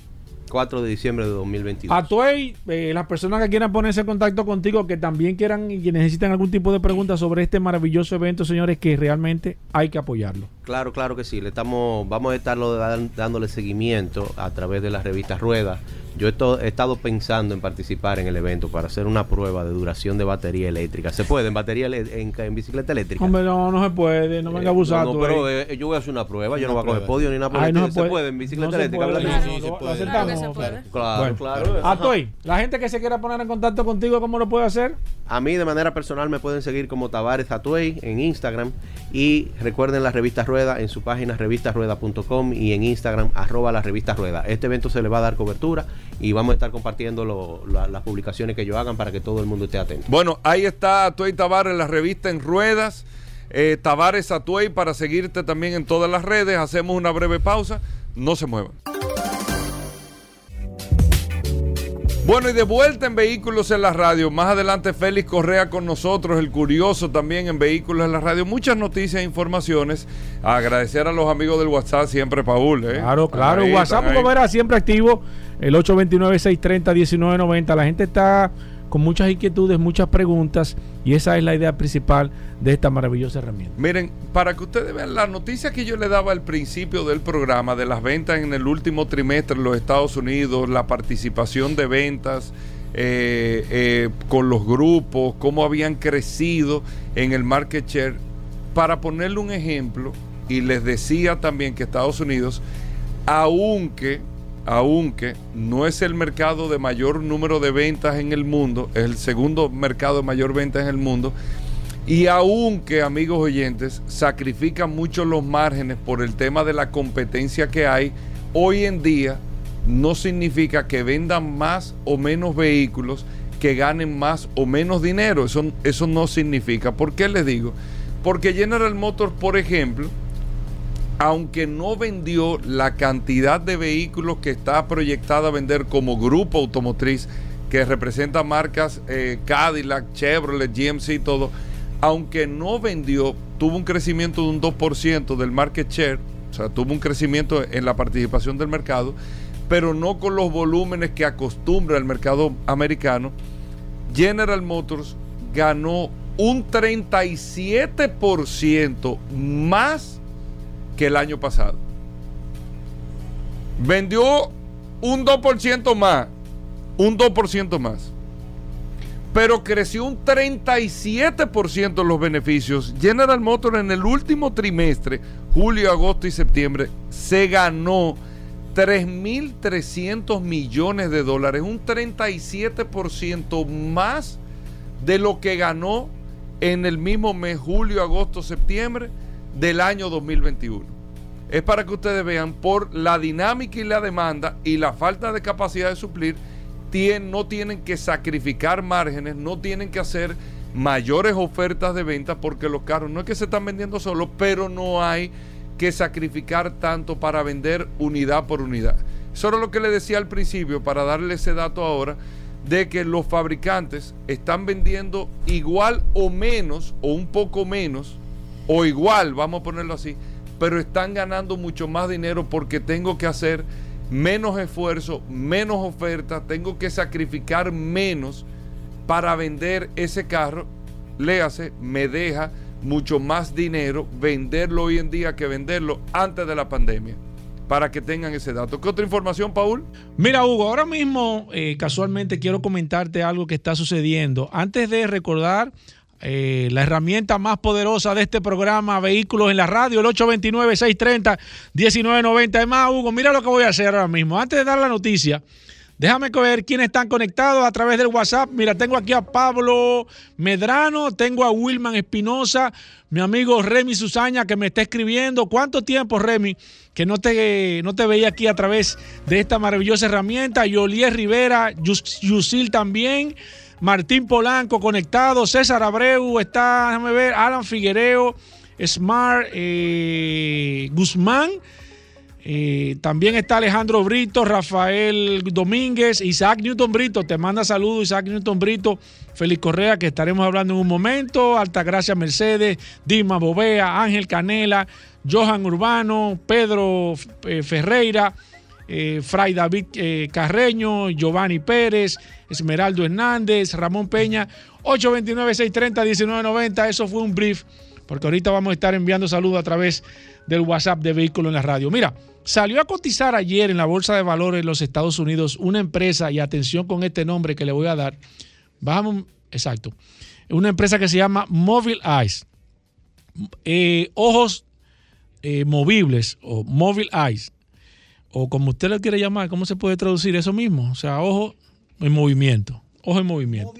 4 de diciembre de 2022. A Tuey, eh, las personas que quieran ponerse en contacto contigo, que también quieran y que necesitan algún tipo de pregunta sobre este maravilloso evento, señores, que realmente hay que apoyarlo. Claro, claro que sí. Le estamos, vamos a estarlo dándole seguimiento a través de las revistas Rueda Yo he, to- he estado pensando en participar en el evento para hacer una prueba de duración de batería eléctrica. ¿Se puede en batería en, en bicicleta eléctrica? Hombre, no, no se puede, no venga a abusar no, tú pero eh, yo voy a hacer una prueba. Yo no voy a coger podio ni nada por Ay, el no se ¿Se puede en bicicleta eléctrica? puede. Habla- Sí, sí, se puede. Claro. Claro, Bueno. claro. Ah, Ajá. Toy, la gente que se quiera poner en contacto contigo, ¿cómo lo puede hacer? A mí de manera personal me pueden seguir como Tavares Atuey en Instagram y recuerden la revista Rueda en su página revistasrueda.com y en Instagram arroba la revista Rueda. Este evento se le va a dar cobertura y vamos a estar compartiendo lo- la- las publicaciones que ellos hagan para que todo el mundo esté atento. Bueno, ahí está Atuey Tavares, la revista en ruedas. Eh, Tavares Atuey para seguirte también en todas las redes. Hacemos una breve pausa. No se muevan. Bueno, y de vuelta en Vehículos en la Radio. Más adelante Félix Correa con nosotros, el curioso también en Vehículos en la Radio. Muchas noticias e informaciones. Agradecer a los amigos del WhatsApp siempre, Paul. ¿eh? Claro, claro. Ahí, WhatsApp, como verás, siempre activo. El 829-630-1990. La gente está con muchas inquietudes, muchas preguntas. Y esa es la idea principal de esta maravillosa herramienta. Miren, para que ustedes vean la noticia que yo le daba al principio del programa de las ventas en el último trimestre en los Estados Unidos, la participación de ventas eh, eh, con los grupos, cómo habían crecido en el market share. Para ponerle un ejemplo, y les decía también que Estados Unidos, aunque, aunque no es el mercado de mayor número de ventas en el mundo, es el segundo mercado de mayor ventas en el mundo, y aunque, amigos oyentes, sacrifican mucho los márgenes por el tema de la competencia que hay, hoy en día no significa que vendan más o menos vehículos, que ganen más o menos dinero. Eso, eso no significa. ¿Por qué les digo? Porque General Motors, por ejemplo, aunque no vendió la cantidad de vehículos que está proyectada a vender como grupo automotriz, que representa marcas eh, Cadillac, Chevrolet, GMC y todo, aunque no vendió, tuvo un crecimiento de un 2% del market share, o sea, tuvo un crecimiento en la participación del mercado, pero no con los volúmenes que acostumbra el mercado americano. General Motors ganó un 37% más que el año pasado. Vendió un 2% más, un 2% más. Pero creció un 37% los beneficios. General Motors en el último trimestre, julio, agosto y septiembre, se ganó 3.300 millones de dólares, un 37% más de lo que ganó en el mismo mes, julio, agosto, septiembre del año 2021. Es para que ustedes vean por la dinámica y la demanda y la falta de capacidad de suplir, no tienen que sacrificar márgenes, no tienen que hacer mayores ofertas de venta porque los carros no es que se están vendiendo solo, pero no hay que sacrificar tanto para vender unidad por unidad. Eso era lo que le decía al principio, para darle ese dato ahora, de que los fabricantes están vendiendo igual o menos, o un poco menos, o igual, vamos a ponerlo así, pero están ganando mucho más dinero porque tengo que hacer menos esfuerzo, menos oferta, tengo que sacrificar menos para vender ese carro. Léase, me deja mucho más dinero venderlo hoy en día que venderlo antes de la pandemia. Para que tengan ese dato. ¿Qué otra información, Paul? Mira, Hugo, ahora mismo eh, casualmente quiero comentarte algo que está sucediendo. Antes de recordar eh, la herramienta más poderosa de este programa, Vehículos en la Radio, el 829-630-1990. Es más, Hugo, mira lo que voy a hacer ahora mismo. Antes de dar la noticia, déjame ver quiénes están conectados a través del WhatsApp. Mira, tengo aquí a Pablo Medrano, tengo a Wilman Espinosa, mi amigo Remy Susaña que me está escribiendo. ¿Cuánto tiempo, Remy, que no te, no te veía aquí a través de esta maravillosa herramienta? Yolier Rivera, Yus- Yusil también. Martín Polanco conectado, César Abreu está, déjame ver, Alan Figuereo, Smart eh, Guzmán, eh, también está Alejandro Brito, Rafael Domínguez, Isaac Newton Brito, te manda saludos Isaac Newton Brito, Félix Correa, que estaremos hablando en un momento, Altagracia Mercedes, Dima Bovea, Ángel Canela, Johan Urbano, Pedro eh, Ferreira, eh, Fray David eh, Carreño, Giovanni Pérez, Esmeraldo Hernández, Ramón Peña, 829-630-1990. Eso fue un brief porque ahorita vamos a estar enviando saludos a través del WhatsApp de Vehículos en la Radio. Mira, salió a cotizar ayer en la Bolsa de Valores de los Estados Unidos una empresa, y atención con este nombre que le voy a dar, vamos, exacto, una empresa que se llama Mobile Eyes, eh, ojos movibles o Mobile Eyes, o como usted lo quiere llamar, ¿cómo se puede traducir eso mismo? O sea, ojo en movimiento, ojo en movimiento.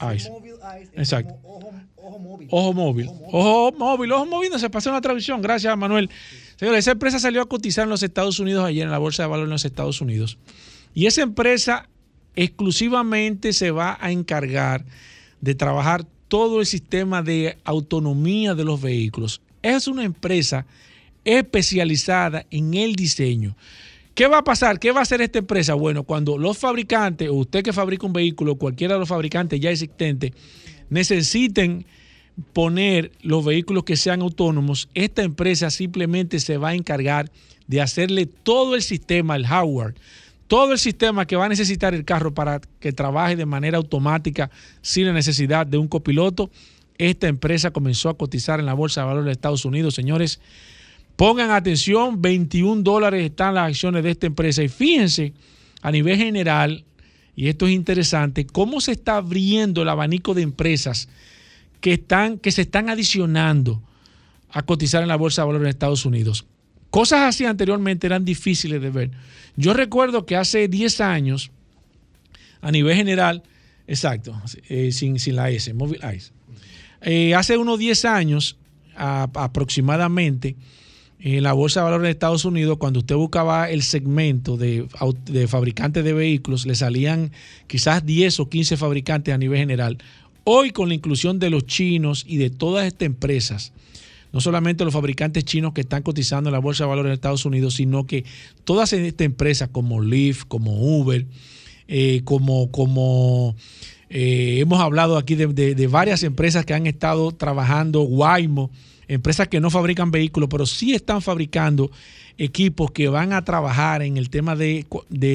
Eyes. Exacto. Ojo móvil. Ojo móvil. Ojo móvil, ojo móvil, se pasó una traducción. Gracias, Manuel. Señores, esa empresa salió a cotizar en los Estados Unidos ayer en la Bolsa de Valores en los Estados Unidos. Y esa empresa exclusivamente se va a encargar de trabajar todo el sistema de autonomía de los vehículos. Es una empresa especializada en el diseño. ¿Qué va a pasar? ¿Qué va a hacer esta empresa? Bueno, cuando los fabricantes, o usted que fabrica un vehículo, cualquiera de los fabricantes ya existentes, necesiten poner los vehículos que sean autónomos, esta empresa simplemente se va a encargar de hacerle todo el sistema, el hardware, todo el sistema que va a necesitar el carro para que trabaje de manera automática sin la necesidad de un copiloto. Esta empresa comenzó a cotizar en la Bolsa de Valores de Estados Unidos, señores. Pongan atención, 21 dólares están las acciones de esta empresa y fíjense a nivel general, y esto es interesante, cómo se está abriendo el abanico de empresas que, están, que se están adicionando a cotizar en la Bolsa de Valores de Estados Unidos. Cosas así anteriormente eran difíciles de ver. Yo recuerdo que hace 10 años, a nivel general, exacto, eh, sin, sin, la S, Mobile Eyes, eh, hace unos 10 años aproximadamente, en la Bolsa de Valores de Estados Unidos, cuando usted buscaba el segmento de, fabricantes de vehículos, le salían quizás 10 o 15 fabricantes a nivel general. Hoy con la inclusión de los chinos y de todas estas empresas, no solamente los fabricantes chinos que están cotizando en la Bolsa de Valores de Estados Unidos, sino que todas estas empresas como Lyft, como Uber, eh, como, eh, hemos hablado aquí de, de, de, varias empresas que han estado trabajando, Waymo, empresas que no fabrican vehículos, pero sí están fabricando equipos que van a trabajar en el tema de,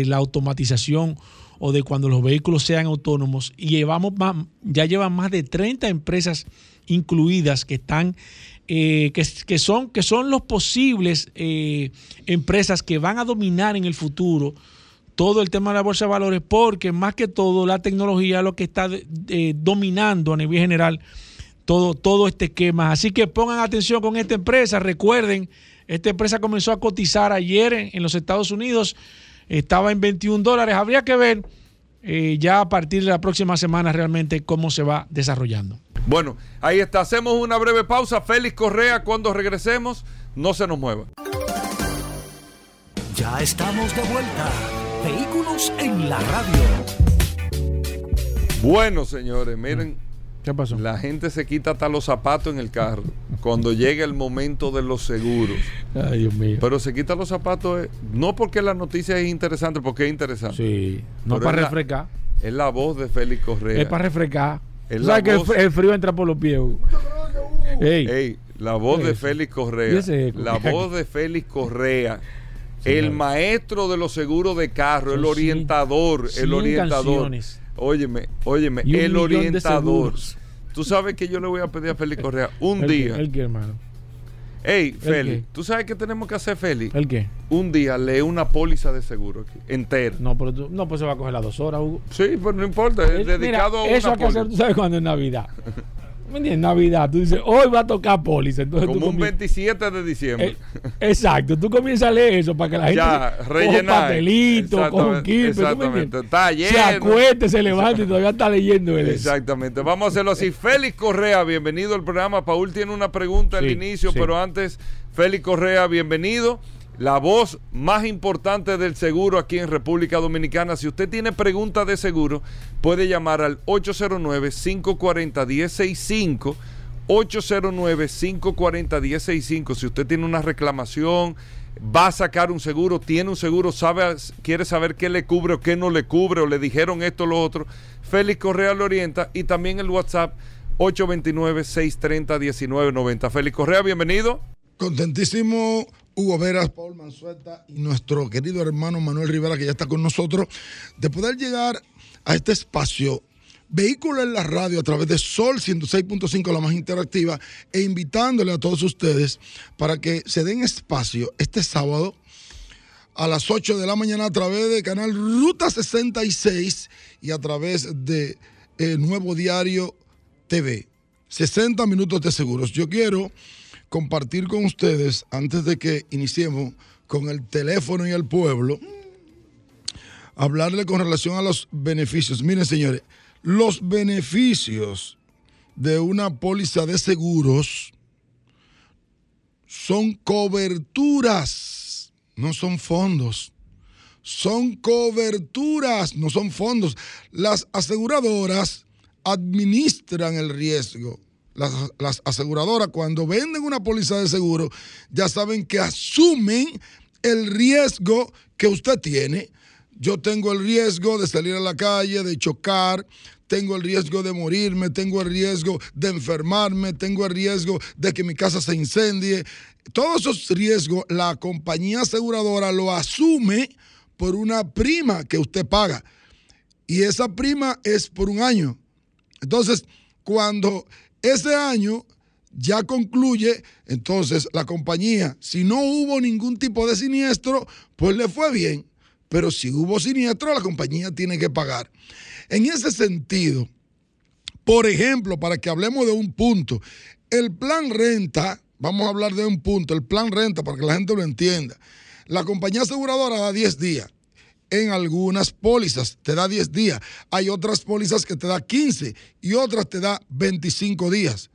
la automatización o de cuando los vehículos sean autónomos. Y llevamos más, ya llevan más de 30 empresas incluidas que están eh, que, que, son, que son los posibles eh, empresas que van a dominar en el futuro todo el tema de la bolsa de valores porque más que todo la tecnología es lo que está eh, dominando a nivel general todo, todo este esquema. Así que pongan atención con esta empresa. Recuerden, esta empresa comenzó a cotizar ayer en, en los Estados Unidos estaba en 21 dólares. Habría que ver eh, ya a partir de la próxima semana realmente cómo se va desarrollando. Bueno, ahí está. Hacemos una breve pausa. Félix Correa, cuando regresemos, no se nos mueva. Ya estamos de vuelta. Vehículos en la radio. Bueno, señores, miren. ¿Qué pasó? La gente se quita hasta los zapatos en el carro cuando llega el momento de los seguros. Ay, Dios mío. Pero se quita los zapatos eh, no porque la noticia es interesante, porque es interesante. Sí, no Pero para es la- refrescar. Es la voz de Félix Correa. Es para refrescar. Es sabes que el, voz- fr- el frío entra por los pies. Ey, Ey, la voz de. Félix Correa. La voz de Félix Correa. El maestro de los seguros de carro, el orientador, el orientador. canciones. Óyeme, óyeme, Y el orientador. Tú sabes que yo le voy a pedir a Félix Correa un ¿El día. qué? ¿El qué, hermano? Ey, ¿El Félix? ¿tú sabes qué tenemos que hacer, Félix? ¿El qué? Un día lee una póliza de seguro aquí, entera. No, pero tú- no, pues se va a coger las dos horas, Hugo. Sí, pero no importa, es Eh, Mira, dedicado a eso una hay que hacer, tú sabes cuando es Navidad. ¿Me entiendes? Navidad. Tú dices, hoy va a tocar póliza. Entonces tú Como un comien- 27 de diciembre. Eh, exacto, tú comienzas a leer eso para que la gente Ya, se- coja un rellenar. papelito, coja un Exactamente. Está Se lleno. acueste, se levanta y todavía está leyendo él. Exactamente. Vamos a hacerlo así. Félix Correa, bienvenido al programa. Paul tiene una pregunta al inicio, sí. pero antes, Félix Correa, bienvenido. La voz más importante del seguro aquí en República Dominicana. Si usted tiene preguntas de seguro, puede llamar al 809-540-1065. 809-540-1065. Si usted tiene una reclamación, va a sacar un seguro, tiene un seguro, sabe, quiere saber qué le cubre o qué no le cubre, o le dijeron esto o lo otro, Félix Correa lo orienta y también el WhatsApp 829-630-1990. Félix Correa, bienvenido. Contentísimo Hugo Veras, Paul Manzueta y nuestro querido hermano Manuel Rivera, que ya está con nosotros, de poder llegar a este espacio Vehículo en la radio a través de Sol 106.5, la más interactiva, e invitándole a todos ustedes para que se den espacio este sábado a las 8 de la mañana a través de canal Ruta 66 y a través de eh, Nuevo Diario TV. 60 minutos de seguros. Yo quiero compartir con ustedes, antes de que iniciemos con el teléfono y el pueblo, hablarle con relación a los beneficios. Miren, señores, los beneficios de una póliza de seguros son coberturas, no son fondos. Son coberturas, no son fondos. Las aseguradoras administran el riesgo. Las, aseguradoras cuando venden una póliza de seguro ya saben que asumen el riesgo que usted tiene. Yo tengo el riesgo de salir a la calle, de chocar, tengo el riesgo de morirme, tengo el riesgo de enfermarme, tengo el riesgo de que mi casa se incendie. Todos esos riesgos la compañía aseguradora lo asume por una prima que usted paga. Y esa prima es por un año. Entonces, cuando ese año ya concluye, entonces la compañía, si no hubo ningún tipo de siniestro, pues le fue bien. Pero si hubo siniestro, la compañía tiene que pagar. En ese sentido, por ejemplo, para que hablemos de un punto, el plan renta, vamos a hablar de un punto, el plan renta, para que la gente lo entienda. La compañía aseguradora da 10 días. En algunas pólizas te da 10 días. Hay otras pólizas que te da 15 y otras te da 25 días.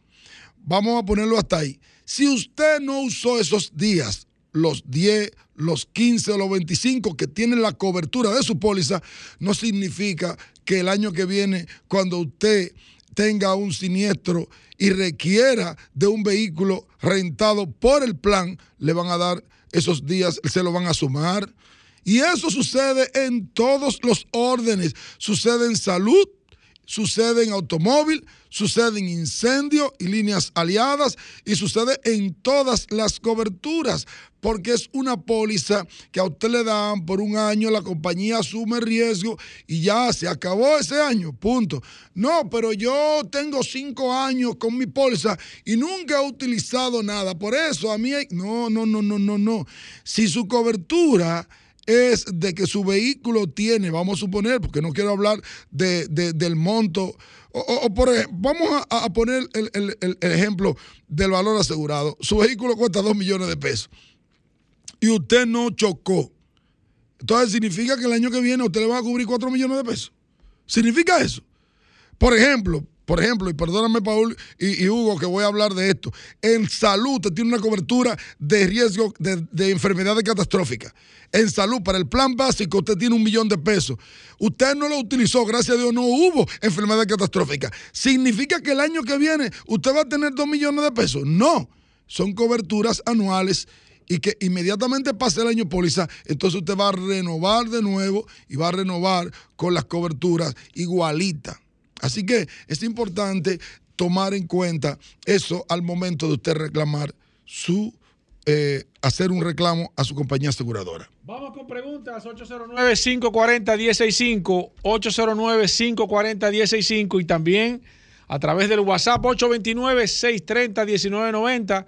Vamos a ponerlo hasta ahí. Si usted no usó esos días, los 10, los 15 o los 25 que tienen la cobertura de su póliza, no significa que el año que viene, cuando usted tenga un siniestro y requiera de un vehículo rentado por el plan, le van a dar esos días, se lo van a sumar. Y eso sucede en todos los órdenes. Sucede en salud, sucede en automóvil, sucede en incendio y líneas aliadas y sucede en todas las coberturas, porque es una póliza que a usted le dan por un año, la compañía asume riesgo y ya se acabó ese año, punto. No, pero yo tengo cinco años con mi póliza y nunca he utilizado nada, por eso a mí hay... No, no, no, no, no, no. Si su cobertura es de que su vehículo tiene, vamos a suponer, porque no quiero hablar de, de, del monto, o, o, por ejemplo, vamos a, a poner el, el, el, ejemplo del valor asegurado. Su vehículo cuesta 2 millones de pesos y usted no chocó. Entonces significa que el año que viene usted le va a cubrir 4 millones de pesos. ¿Significa eso? Por ejemplo, por ejemplo, y perdóname Paul y, Hugo que voy a hablar de esto, en salud usted tiene una cobertura de riesgo de, de, enfermedades catastróficas. En salud, para el plan básico usted tiene un millón de pesos. Usted no lo utilizó, gracias a Dios no hubo enfermedades catastróficas. ¿Significa que el año que viene usted va a tener dos millones de pesos? No, son coberturas anuales y que inmediatamente pase el año póliza, entonces usted va a renovar de nuevo y va a renovar con las coberturas igualitas. Así que es importante tomar en cuenta eso al momento de usted reclamar su, eh, hacer un reclamo a su compañía aseguradora. Vamos con preguntas, 809-540-165, 809-540-165 y también a través del WhatsApp 829-630-1990.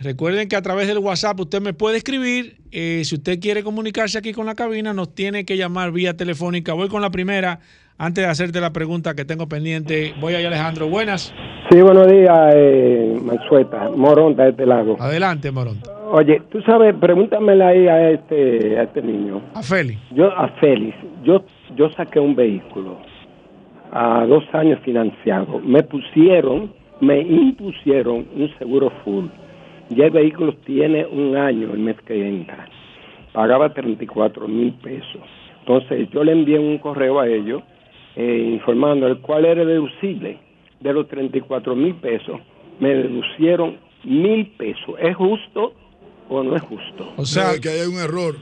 Recuerden que a través del WhatsApp usted me puede escribir. Eh, si usted quiere comunicarse aquí con la cabina, nos tiene que llamar vía telefónica. Voy con la primera. Antes de hacerte la pregunta que tengo pendiente, voy allá, Alejandro. Buenas. Sí, buenos días, eh, Mansueta. Moronta de este lago. Adelante, Moronta. Oye, tú sabes, pregúntamela ahí a este, a este niño. A Félix. Yo, a Félix. Yo, yo saqué un vehículo a dos años financiado. Me pusieron, me impusieron un seguro full. Ya el vehículo tiene un año el mes que entra. Pagaba 34 mil pesos. Entonces yo le envié un correo a ellos eh, informándole cuál era el deducible. De los 34 mil pesos, me deducieron mil pesos. ¿Es justo o no es justo? O sea, no, que hay un error.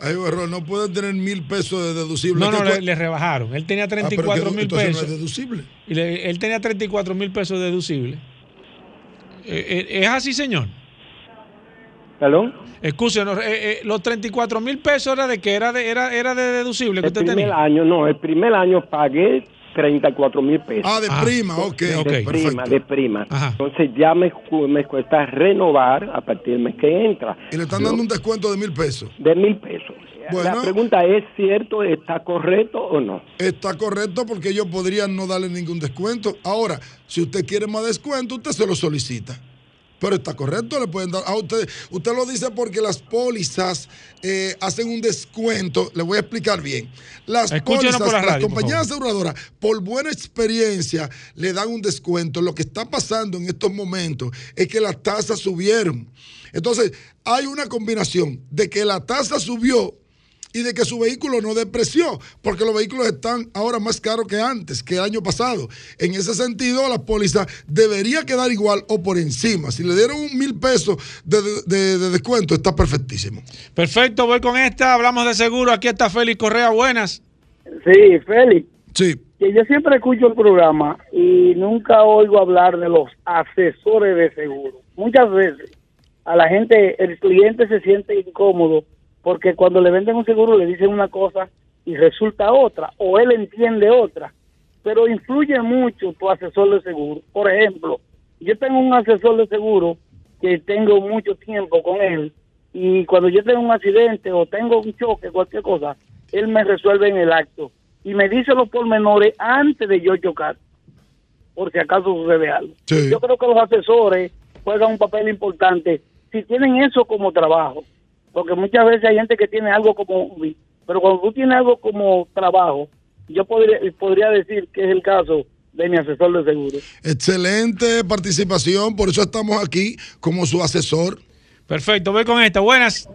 Hay un error. No puede tener mil pesos de deducible. No, no, le, le, rebajaron. Él tenía 34 ah, mil pesos. No es deducible. Y le, él tenía 34 mil pesos deducible. Eh, ¿Es así, señor? ¿Perdón? Excuse, no, eh, eh, los 34 mil pesos era de que era de, era, era de deducible que el usted primer tenía. año, no, el primer año pagué 34 mil pesos. Ah, de prima, ok. De prima, perfecto. de prima. Entonces ya me, me cuesta renovar a partir del mes que entra. Y le están dando un descuento de mil pesos. De mil pesos. Bueno. La pregunta es, ¿cierto? ¿Está correcto o no? Está correcto porque ellos podrían no darle ningún descuento. Ahora, si usted quiere más descuento, usted se lo solicita. Pero está correcto, le pueden dar a usted. Usted lo dice porque las pólizas eh, hacen un descuento. Le voy a explicar bien. Las Escúchenos pólizas, la las radio, compañías aseguradoras, por buena experiencia, le dan un descuento. Lo que está pasando en estos momentos es que las tasas subieron. Entonces, hay una combinación de que la tasa subió y de que su vehículo no depreció, porque los vehículos están ahora más caros que antes, que el año pasado. En ese sentido, la póliza debería quedar igual o por encima. Si le dieron un mil pesos de, de- de descuento, está perfectísimo. Perfecto, voy con esta. Hablamos de seguro. Aquí está Félix Correa. Buenas. Sí, Félix. Sí. Que yo siempre escucho el programa y nunca oigo hablar de los asesores de seguro. Muchas veces a la gente, el cliente se siente incómodo porque cuando le venden un seguro le dicen una cosa y resulta otra, o él entiende otra. Pero influye mucho tu asesor de seguro. Por ejemplo, yo tengo un asesor de seguro que tengo mucho tiempo con él y cuando yo tengo un accidente o tengo un choque, cualquier cosa, él me resuelve en el acto y me dice los pormenores antes de yo chocar, por si acaso sucede algo. Yo creo que los asesores juegan un papel importante si tienen eso como trabajo, porque muchas veces hay gente que tiene algo como hobby, pero cuando tú tienes algo como trabajo, yo podría, podría decir que es el caso de mi asesor de seguro. Excelente participación, por eso estamos aquí como su asesor. Perfecto, voy con esta. Buenas.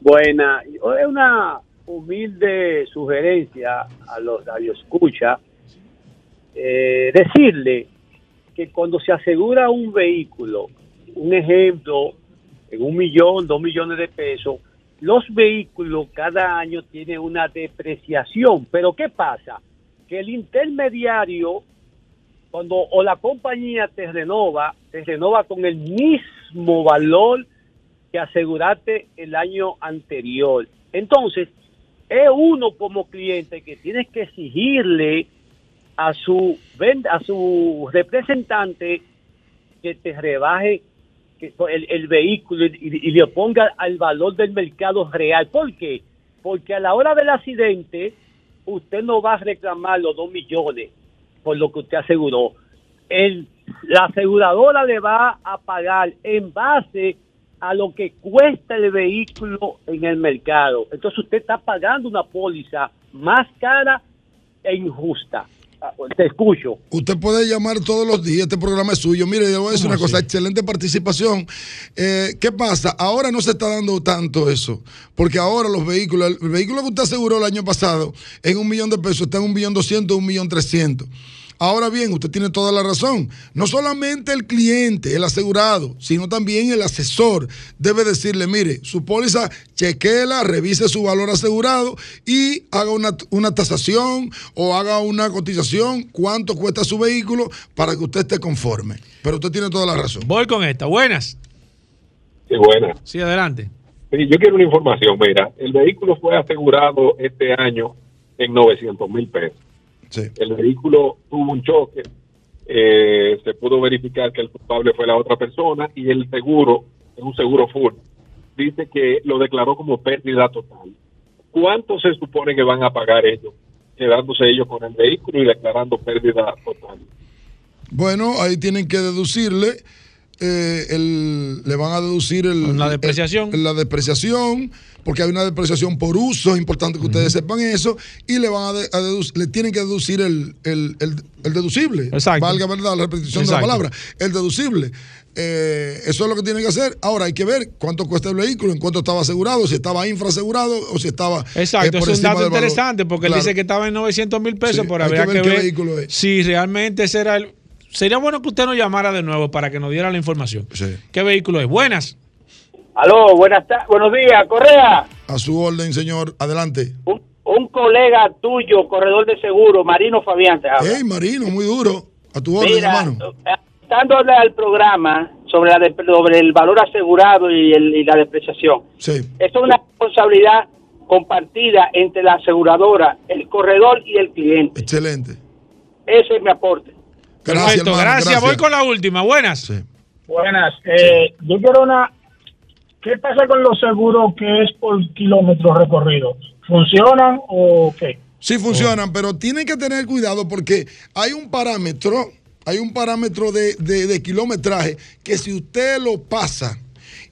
Buena. Es una humilde sugerencia a los radioescucha eh, decirle que cuando se asegura un vehículo, un ejemplo, en un millón, dos millones de pesos, los vehículos cada año tienen una depreciación. Pero ¿qué pasa? Que el intermediario, cuando o la compañía te renova, te renova con el mismo valor que aseguraste el año anterior. Entonces, es uno como cliente que tienes que exigirle a su a su representante que te rebaje el, vehículo y, le ponga al valor del mercado real. ¿Por qué? Porque a la hora del accidente usted no va a reclamar los dos millones por lo que usted aseguró. El, la aseguradora le va a pagar en base a lo que cuesta el vehículo en el mercado. Entonces usted está pagando una póliza más cara e injusta. Te escucho. Usted puede llamar todos los días, este programa es suyo. Mire, yo voy a decir una cosa, excelente participación. Eh, ¿Qué pasa? Ahora no se está dando tanto eso, porque ahora los vehículos, el, el vehículo que usted aseguró el año pasado en un millón de pesos está en un millón doscientos, un millón trescientos. Ahora bien, usted tiene toda la razón. No solamente el cliente, el asegurado, sino también el asesor debe decirle, mire, su póliza, chequela, revise su valor asegurado y haga una, una tasación o haga una cotización, cuánto cuesta su vehículo para que usted esté conforme. Pero usted tiene toda la razón. Voy con esta. Buenas. Sí, buena. Sí, adelante. Sí, Yo quiero una información. Mira, el vehículo fue asegurado este año en 900 mil pesos. El vehículo tuvo un choque, eh, se pudo verificar que el culpable fue la otra persona y el seguro, es un seguro full, dice que lo declaró como pérdida total. ¿Cuánto se supone que van a pagar ellos, quedándose ellos con el vehículo y declarando pérdida total? Bueno, ahí tienen que deducirle, eh, el, le van a deducir el, La depreciación. el- la depreciación, porque hay una depreciación por uso, es importante que ustedes sepan eso, y le van a, de- a deduc- le tienen que deducir el, el- el- el deducible. Exacto. Valga verdad la repetición de la palabra, el deducible. Eh, eso es lo que tienen que hacer. Ahora hay que ver cuánto cuesta el vehículo, en cuánto estaba asegurado, si estaba infraasegurado o si estaba. Exacto, eh, por es un dato interesante porque él dice que estaba en 900 mil pesos, Sí, pero que ver que qué ver, vehículo es. si realmente ese era el... Sería bueno que usted nos llamara de nuevo para que nos diera la información. ¿Qué vehículo es? Buenas. Aló, buenas tardes, buenos días, Correa. A su orden, señor. Adelante. Un colega tuyo, corredor de seguro, Marino Fabián, te habla. Hey, Marino, muy duro. A tu orden, Mira, hermano. dándole al programa sobre, la de- sobre el valor asegurado y, el- y la depreciación. Sí. Esto es una responsabilidad compartida entre la aseguradora, el corredor y el cliente. Excelente. Ese es mi aporte. Perfecto, gracias. Voy con la última. Buenas. Buenas. Eh, Yo quiero una. ¿Qué pasa con los seguros que es por kilómetros recorridos? ¿Funcionan o qué? Sí funcionan, pero tienen que tener cuidado porque hay un parámetro, hay un parámetro de, de- de kilometraje que si usted lo pasa,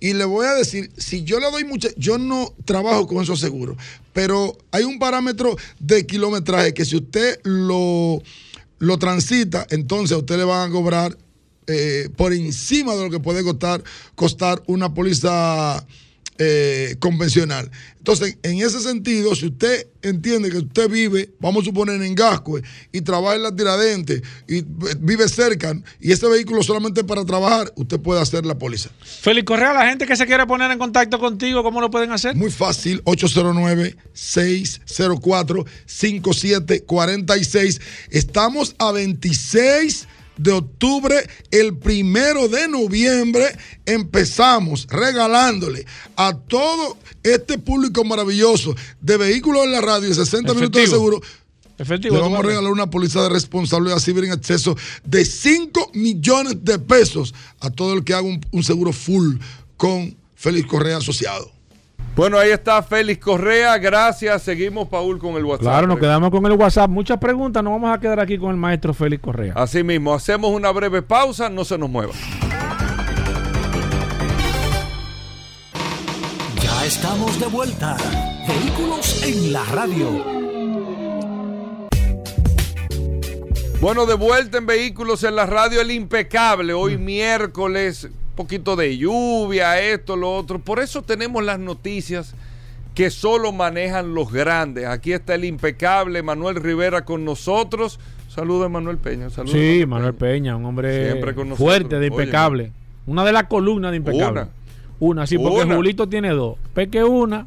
y le voy a decir, si yo le doy mucha, yo no trabajo con esos seguros, pero hay un parámetro de kilometraje que si usted lo, lo transita, entonces a usted le van a cobrar eh, por encima de lo que puede costar, costar una póliza eh, convencional. Entonces, en ese sentido, si usted entiende que usted vive, vamos a suponer en Gascue, y trabaja en la Tiradentes, y vive cerca, y ese vehículo solamente para trabajar, usted puede hacer la póliza. Félix Correa, la gente que se quiere poner en contacto contigo, ¿cómo lo pueden hacer? Muy fácil, 809-604-5746. Estamos a 26 de octubre, el primero de noviembre, empezamos regalándole a todo este público maravilloso de vehículos en la radio y 60 minutos de seguro. Efectivo. Le vamos a regalar una póliza de responsabilidad civil en exceso de 5 millones de pesos a todo el que haga un, un seguro full con Félix Correa Asociado. Bueno, ahí está Félix Correa. Gracias. Seguimos, Paul, con el WhatsApp. Claro, nos quedamos con el WhatsApp. Muchas preguntas. Nos vamos a quedar aquí con el maestro Félix Correa. Así mismo, hacemos una breve pausa. No se nos mueva. Ya estamos de vuelta. Vehículos en la radio. Bueno, de vuelta en Vehículos en la Radio, el impecable. Hoy miércoles, un poquito de lluvia, esto, lo otro. Por eso tenemos las noticias que solo manejan los grandes. Aquí está el impecable Manuel Rivera con nosotros. Saludos, Manuel Peña. Saludos, Sí, Manuel Peña, un hombre con fuerte, de impecable. Una de las columnas de impecable. Una. Una, sí, porque Una. Julito tiene dos. Peque una,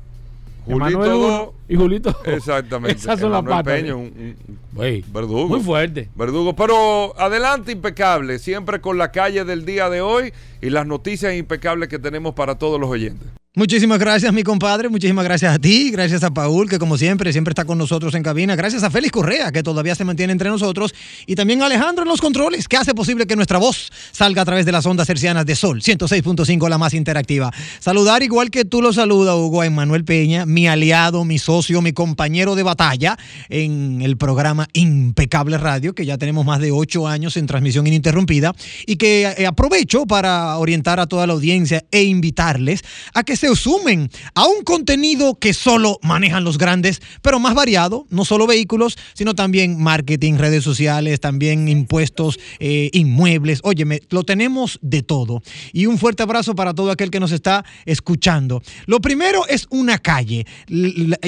Julito Emanuel y Julito. Exactamente. Esas son las patas. Peña, un- un- Güey, verdugo. Muy fuerte. Verdugo, pero adelante impecable, siempre con la calle del día de hoy y las noticias impecables que tenemos para todos los oyentes. Muchísimas gracias, mi compadre. Muchísimas gracias a ti. Gracias a Paul, que como siempre, siempre está con nosotros en cabina. Gracias a Félix Correa, que todavía se mantiene entre nosotros. Y también a Alejandro en los controles, que hace posible que nuestra voz salga a través de las ondas hercianas de Sol 106.5, la más interactiva. Saludar, igual que tú lo saludas, Hugo, a Manuel Peña, mi aliado, mi socio, mi compañero de batalla en el programa Impecable Radio, que ya tenemos más de ocho años en transmisión ininterrumpida. Y que eh, aprovecho para orientar a toda la audiencia e invitarles a que se sumen a un contenido que solo manejan los grandes, pero más variado, no solo vehículos, sino también marketing, redes sociales, también impuestos, eh, inmuebles. Óyeme, lo tenemos de todo. Y un fuerte abrazo para todo aquel que nos está escuchando. Lo primero es una calle.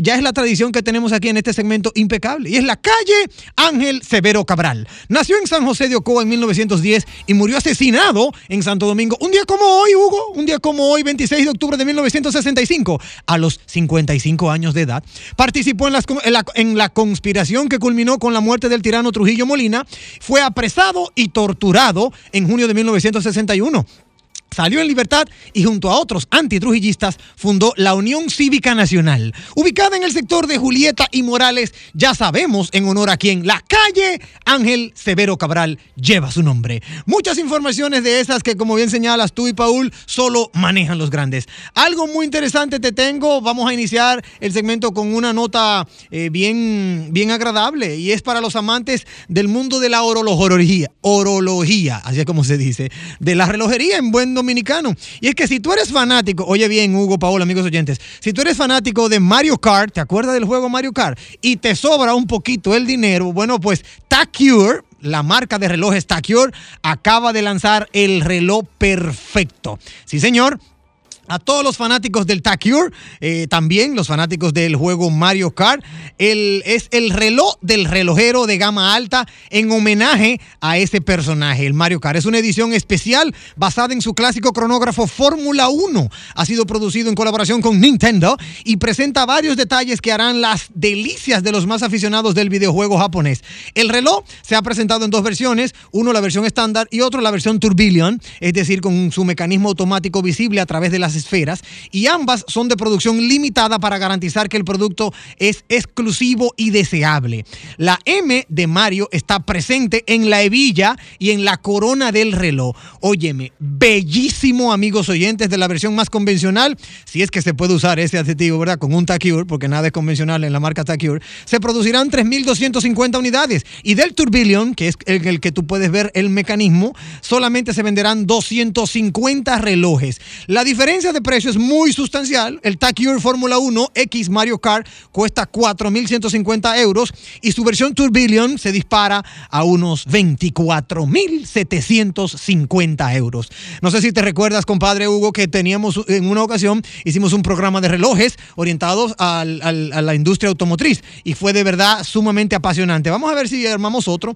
Ya es la tradición que tenemos aquí en este segmento impecable. Y es la calle Ángel Severo Cabral. Nació en San José de Ocoa en 1910 y murió asesinado en Santo Domingo. Un día como hoy, Hugo, un día como hoy, 26 de octubre de 1965, a los 55 años de edad. Participó en, en la conspiración que culminó con la muerte del tirano Trujillo Molina. Fue apresado y torturado en junio de 1961. Salió en libertad y junto a otros antitrujillistas fundó la Unión Cívica Nacional, ubicada en el sector de Julieta y Morales, ya sabemos en honor a quien la calle Ángel Severo Cabral lleva su nombre. Muchas informaciones de esas que como bien señalas tú y Paul solo manejan los grandes. Algo muy interesante te tengo, vamos a iniciar el segmento con una nota eh, bien, bien agradable y es para los amantes del mundo de la orología, orología, así es como se dice, de la relojería en buen dominicano. Y es que si tú eres fanático, oye bien, Hugo, Paola, amigos oyentes, si tú eres fanático de Mario Kart, ¿te acuerdas del juego Mario Kart? Y te sobra un poquito el dinero, bueno, pues TACure la marca de relojes TACure acaba de lanzar el reloj perfecto. Sí, señor. A todos los fanáticos del TACure, eh, también los fanáticos del juego Mario Kart, el, es el reloj del relojero de gama alta en homenaje a ese personaje, el Mario Kart. Es una edición especial basada en su clásico cronógrafo Fórmula 1. Ha sido producido en colaboración con Nintendo y presenta varios detalles que harán las delicias de los más aficionados del videojuego japonés. El reloj se ha presentado en dos versiones, uno la versión estándar y otro la versión Tourbillon, es decir, con su mecanismo automático visible a través de las esferas y ambas son de producción limitada para garantizar que el producto es exclusivo y deseable. La M de Mario está presente en la hebilla y en la corona del reloj. Óyeme, bellísimo amigos oyentes de la versión más convencional, si es que se puede usar ese adjetivo, ¿verdad? Con un Tacure, porque nada es convencional en la marca Tacure, se producirán 3.250 unidades y del Turbillion, que es en el que tú puedes ver el mecanismo, solamente se venderán 250 relojes. La diferencia de precio es muy sustancial. El Tacure Fórmula 1 X Mario Kart cuesta 4.150 euros y su versión Turbillion se dispara a unos 24.750 euros. No sé si te recuerdas, compadre Hugo, que teníamos en una ocasión, hicimos un programa de relojes orientados a la industria automotriz y fue de verdad sumamente apasionante. Vamos a ver si armamos otro.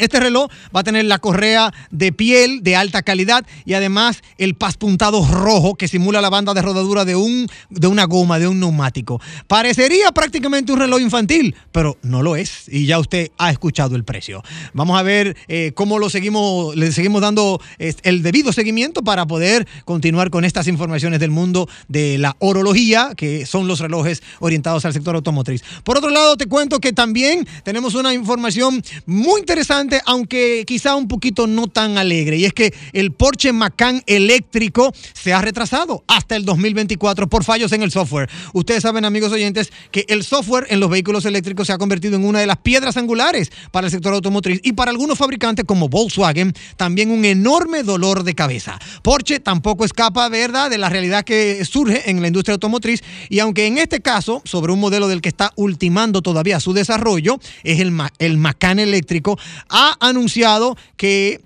Este reloj va a tener la correa de piel de alta calidad y además el paspuntado rojo que simula la banda de rodadura de, un, de una goma, de un neumático. Parecería prácticamente un reloj infantil, pero no lo es y ya usted ha escuchado el precio. Vamos a ver eh, cómo lo seguimos, le seguimos dando el debido seguimiento para poder continuar con estas informaciones del mundo de la orología, que son los relojes orientados al sector automotriz. Por otro lado, te cuento que también tenemos una información muy interesante, aunque quizá un poquito no tan alegre, y es que el Porsche Macan eléctrico se ha retrasado hasta el 2024 por fallos en el software. Ustedes saben, amigos oyentes, que el software en los vehículos eléctricos se ha convertido en una de las piedras angulares para el sector automotriz y para algunos fabricantes como Volkswagen también un enorme dolor de cabeza. Porsche tampoco escapa, ¿verdad?, de la realidad que surge en la industria automotriz y aunque en este caso, sobre un modelo del que está ultimando todavía su desarrollo, es el, el Macan eléctrico, ha anunciado que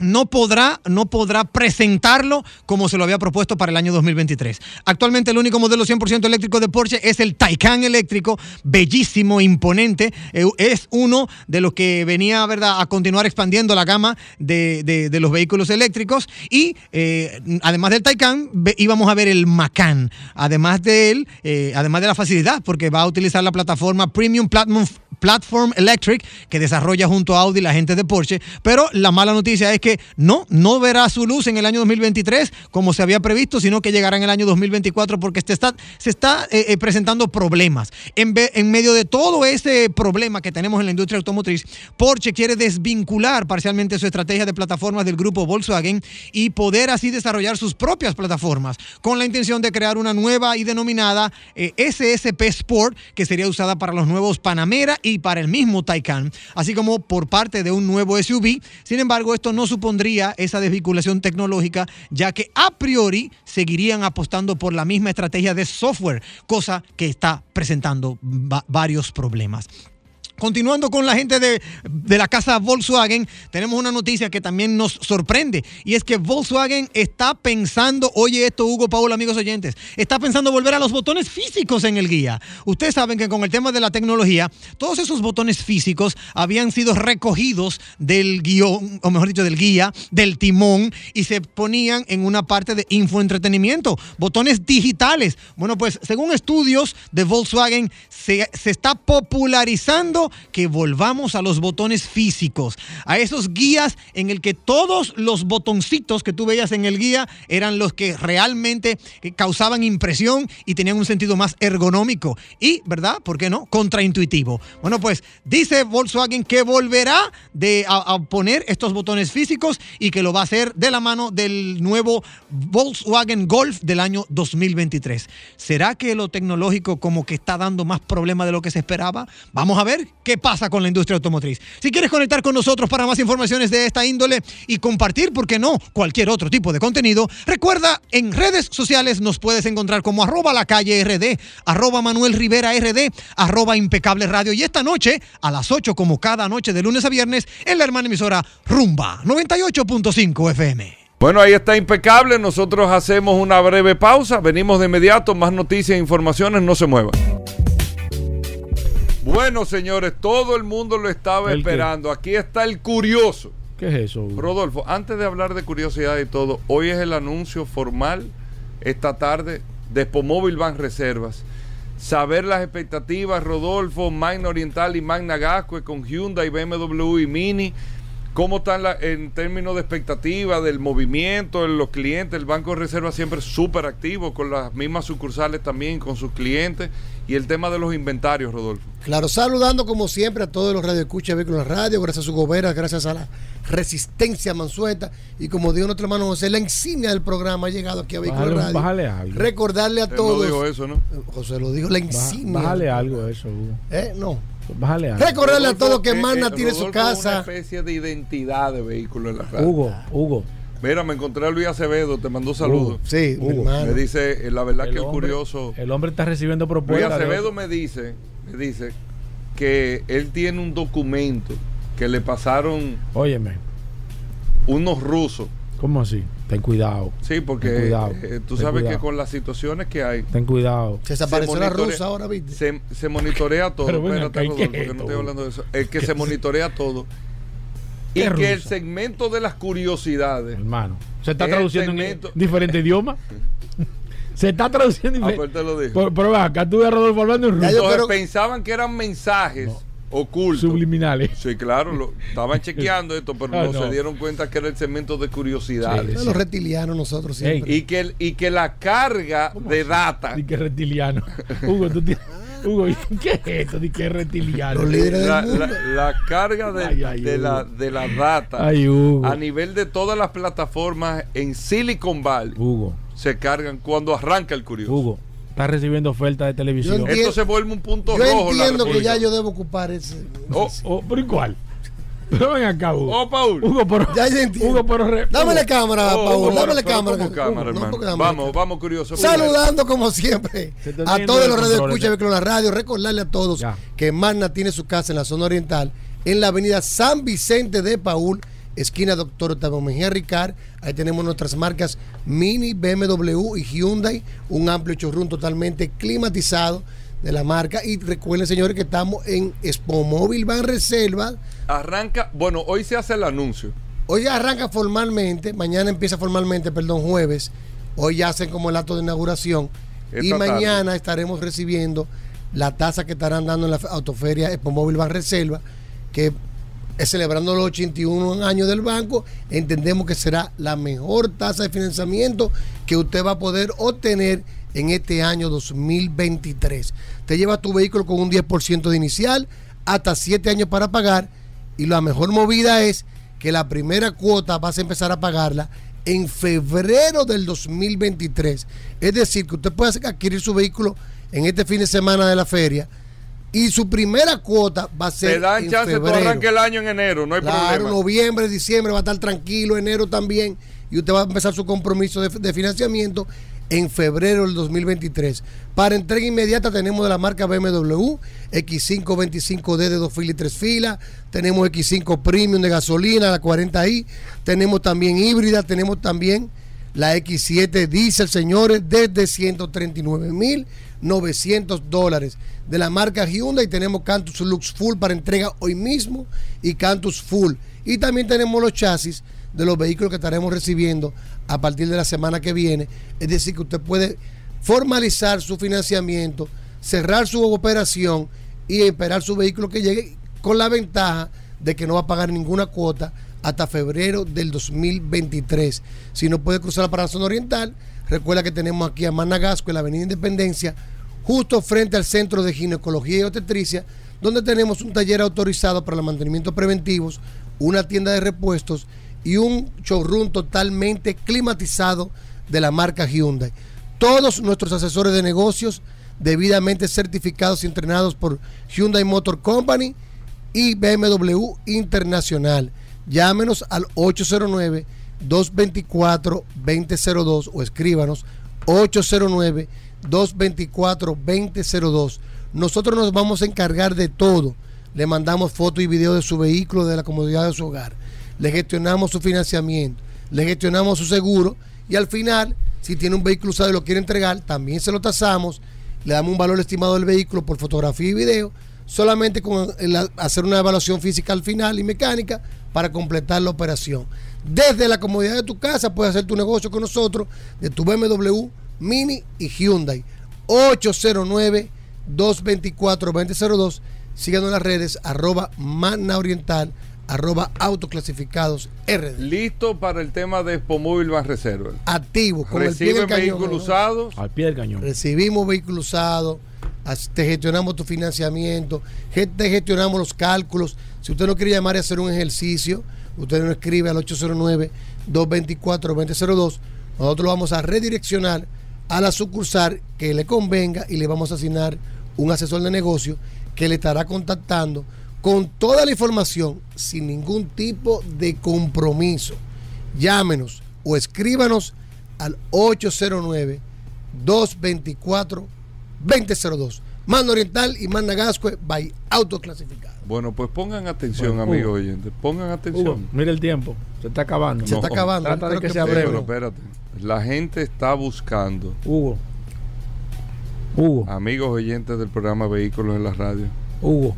no podrá, no podrá presentarlo como se lo había propuesto para el año 2023. Actualmente el único modelo 100% eléctrico de Porsche es el Taycan eléctrico, bellísimo, imponente. Es uno de los que venía ¿verdad? a continuar expandiendo la gama de, de- los vehículos eléctricos. Y eh, además del Taycan, íbamos a ver el Macan. Además de él, eh, además de la facilidad, porque va a utilizar la plataforma Premium Platinum Platform Electric que desarrolla junto a Audi la gente de Porsche, pero la mala noticia es que no, no verá su luz en el año 2023 como se había previsto, sino que llegará en el año 2024 porque se está, se está eh, eh, presentando problemas. En, en medio de todo ese problema que tenemos en la industria automotriz, Porsche quiere desvincular parcialmente su estrategia de plataformas del grupo Volkswagen y poder así desarrollar sus propias plataformas con la intención de crear una nueva y denominada eh, SSP Sport que sería usada para los nuevos Panamera para el mismo Taycan, así como por parte de un nuevo SUV. Sin embargo, esto no supondría esa desvinculación tecnológica, ya que a priori seguirían apostando por la misma estrategia de software, cosa que está presentando va- varios problemas. Continuando con la gente de, de la casa Volkswagen, tenemos una noticia que también nos sorprende y es que Volkswagen está pensando, oye esto Hugo, Paul, amigos oyentes, está pensando volver a los botones físicos en el guía. Ustedes saben que con el tema de la tecnología, todos esos botones físicos habían sido recogidos del guion, o mejor dicho, del guía, del timón y se ponían en una parte de infoentretenimiento, botones digitales. Bueno, pues según estudios de Volkswagen, se, se está popularizando que volvamos a los botones físicos, a esos guías en el que todos los botoncitos que tú veías en el guía eran los que realmente eh, causaban impresión y tenían un sentido más ergonómico y, ¿verdad? ¿Por qué no? Contraintuitivo. Bueno, pues dice Volkswagen que volverá a, a poner estos botones físicos y que lo va a hacer de la mano del nuevo Volkswagen Golf del año 2023. ¿Será que lo tecnológico como que está dando más problema de lo que se esperaba? Vamos a ver qué pasa con la industria automotriz. Si quieres conectar con nosotros para más informaciones de esta índole y compartir, ¿por qué no?, cualquier otro tipo de contenido, recuerda, en redes sociales nos puedes encontrar como arroba la calle arroba Manuel RD, arroba impecable radio. Y esta noche, a las 8, como cada noche de lunes a viernes, en la hermana emisora Rumba 98.5 FM. Bueno, ahí está impecable. Nosotros hacemos una breve pausa. Venimos de inmediato. Más noticias e informaciones. No se muevan. Bueno, señores, todo el mundo lo estaba esperando. Aquí está el curioso. ¿Qué es eso? Hugo? Rodolfo, antes de hablar de curiosidad y todo, hoy es el anuncio formal esta tarde de Spomóvil Van Reservas. Saber las expectativas, Rodolfo, Magna Oriental y Magna Gascue con Hyundai, BMW y Mini, ¿Cómo están la- en términos de expectativa del movimiento en los clientes? El Banco de Reserva siempre súper activo con las mismas sucursales también, con sus clientes. Y el tema de los inventarios, Rodolfo. Claro, saludando como siempre a todos los radioescuchas de Vehículos Radio, gracias a su gobera, gracias a la resistencia mansueta. Y como dijo nuestro hermano José, la insignia del programa ha llegado aquí a Vehículos Radio. bájale algo. Recordarle a Él no todos. dijo eso, ¿no? José lo dijo, la insignia. Bájale algo a eso, Hugo. ¿Eh? No. Bájale algo. Recordarle a todos que Eh, Magna eh, tiene su Rodolfo es casa. una especie de identidad de vehículo en la radio. Hugo, Hugo. Mira, me encontré a Luis Acevedo, te mandó saludos. Sí, mi Hugo. Me dice, eh, la verdad El que el hombre- curioso. El hombre está recibiendo Luis propuestas. de- Acevedo me dice, me dice que él tiene un documento que le pasaron Óyeme, unos rusos. ¿cómo así? Ten cuidado. Sí, porque cuidado, eh, tú sabes cuidado. que con las situaciones que hay. Ten cuidado. Se desapareció la rusa ahora, ¿viste? Se, se monitorea todo. Pero ven Espérate, acá, ¿y qué Rodolfo, es que no esto? estoy hablando de eso. Es que se monitorea todo. Y ¿Qué que el segmento de las curiosidades. Hermano, ¿se está Es traduciendo en segmento- diferente idioma? ¿Se está traduciendo en Ah, diferente pues te lo dijo. Pero, acá tú a Rodolfo hablando en ruso. Entonces pensaban que eran mensajes ocultos. Subliminales. Sí, claro, lo, estaban chequeando esto, pero Ah, no, no. se dieron cuenta que era el segmento de curiosidades. Los reptilianos nosotros siempre. Y que, el- y que la carga de data. Di que es reptiliano. Hugo, tú tienes. Hugo, ¿qué es esto? Di que es reptiliano. la, la- la carga de, Ay, ay, de Hugo. la, de la data Ay, a nivel de todas las plataformas en Silicon Valley Hugo. se cargan cuando arranca el curioso. Hugo, está recibiendo ofertas de televisión. Esto se vuelve un punto Yo rojo. la entiendo que ya yo debo ocupar ese. Oh, Oh, ¿Pero y cuál? Pero ven acá, Hugo. oh, Paul. Hugo, pero. Ya yo entiendo. Hugo, pero. re- Dame la cámara, Oh, Paul. Dame la cámara. como cámara, No, hermano. porque dame- Vamos, vamos, curioso. Saludando como siempre a todos los radioescuchas de la Radio. Recordarle a todos Ya. que Magna tiene su casa en la zona oriental, en la avenida San Vicente de Paul, esquina Doctor Octavio Mejía Ricard. Ahí tenemos nuestras marcas Mini, BMW y Hyundai. Un amplio showroom totalmente climatizado de la marca. Y recuerden, señores, que estamos en Expo Móvil Van Reserva. Arranca, bueno, hoy se hace el anuncio. Hoy ya arranca formalmente, mañana empieza formalmente, perdón, jueves. Hoy ya hacen como el acto de inauguración. y mañana tarde. estaremos recibiendo la tasa que estarán dando en la autoferia Expo Móvil Ban Reserva, que celebrando los 81 años del banco. Entendemos que será la mejor tasa de financiamiento que usted va a poder obtener en este año 2023. Te lleva tu vehículo con un 10% de inicial, hasta 7 años para pagar y la mejor movida es que la primera cuota vas a empezar a pagarla en febrero del 2023. Es decir, que usted puede adquirir su vehículo en este fin de semana de la feria y su primera cuota va a ser Te dan en chance, tú febrero. arranques el año en enero, no hay Claro, problema. noviembre, diciembre va a estar tranquilo, enero también, y usted va a empezar su compromiso de, de financiamiento en febrero del 2023. Para entrega inmediata tenemos de la marca BMW X525D de dos filas y tres filas, tenemos X5 Premium de gasolina, la 40i, tenemos también híbrida, tenemos también la X7 Diesel, señores, desde 139.900 dólares. De la marca Hyundai tenemos Cantus Lux Full para entrega hoy mismo y Cantus Full. Y también tenemos los chasis de los vehículos que estaremos recibiendo a partir de la semana que viene. Es decir, que usted puede formalizar su financiamiento, cerrar su operación y esperar su vehículo que llegue con la ventaja de que no va a pagar ninguna cuota hasta febrero del 2023. Si no puede cruzar la zona oriental, recuerda que tenemos aquí a Managasco en la Avenida Independencia, justo frente al Centro de Ginecología y Obstetricia, donde tenemos un taller autorizado para los mantenimientos preventivos, una tienda de repuestos y un showroom totalmente climatizado de la marca Hyundai. Todos nuestros asesores de negocios debidamente certificados y entrenados por Hyundai Motor Company y BMW Internacional. Llámenos al 809-224-2002 o escríbanos 809-224-2002. Nosotros nos vamos a encargar de todo. Le mandamos fotos y videos de su vehículo, de la comodidad de su hogar. Le gestionamos su financiamiento, le gestionamos su seguro y al final, si tiene un vehículo usado y lo quiere entregar, también se lo tasamos, le damos un valor estimado del vehículo por fotografía y video, solamente con hacer una evaluación física al final y mecánica para completar la operación. Desde la comodidad de tu casa puedes hacer tu negocio con nosotros, de tu BMW, Mini y Hyundai. 809-224-2002. Síganos en las redes, arroba Magna Oriental, arroba autoclasificados RD. Listo para el tema de Expomóvil más reserva. Activo, con el pie cañón, vehículos ¿no? usados. Al pie del cañón. Recibimos vehículos usados, te gestionamos tu financiamiento, te gestionamos los cálculos. Si usted no quiere llamar y hacer un ejercicio, usted nos escribe al 809-224-2002. Nosotros lo vamos a redireccionar a la sucursal que le convenga y le vamos a asignar un asesor de negocio que le estará contactando con toda la información sin ningún tipo de compromiso. Llámenos o escríbanos al 809 224 2002. Mando Oriental y Manda Gascue by Autoclasificado. Bueno, pues pongan atención, Bueno, amigos Hugo. oyentes. Pongan Hugo, atención. mira el tiempo. Se está acabando. Se está acabando. Trata de que que sea breve. pero espérate. La gente está buscando, Hugo. Hugo. amigos oyentes del programa Vehículos en la Radio, Hugo.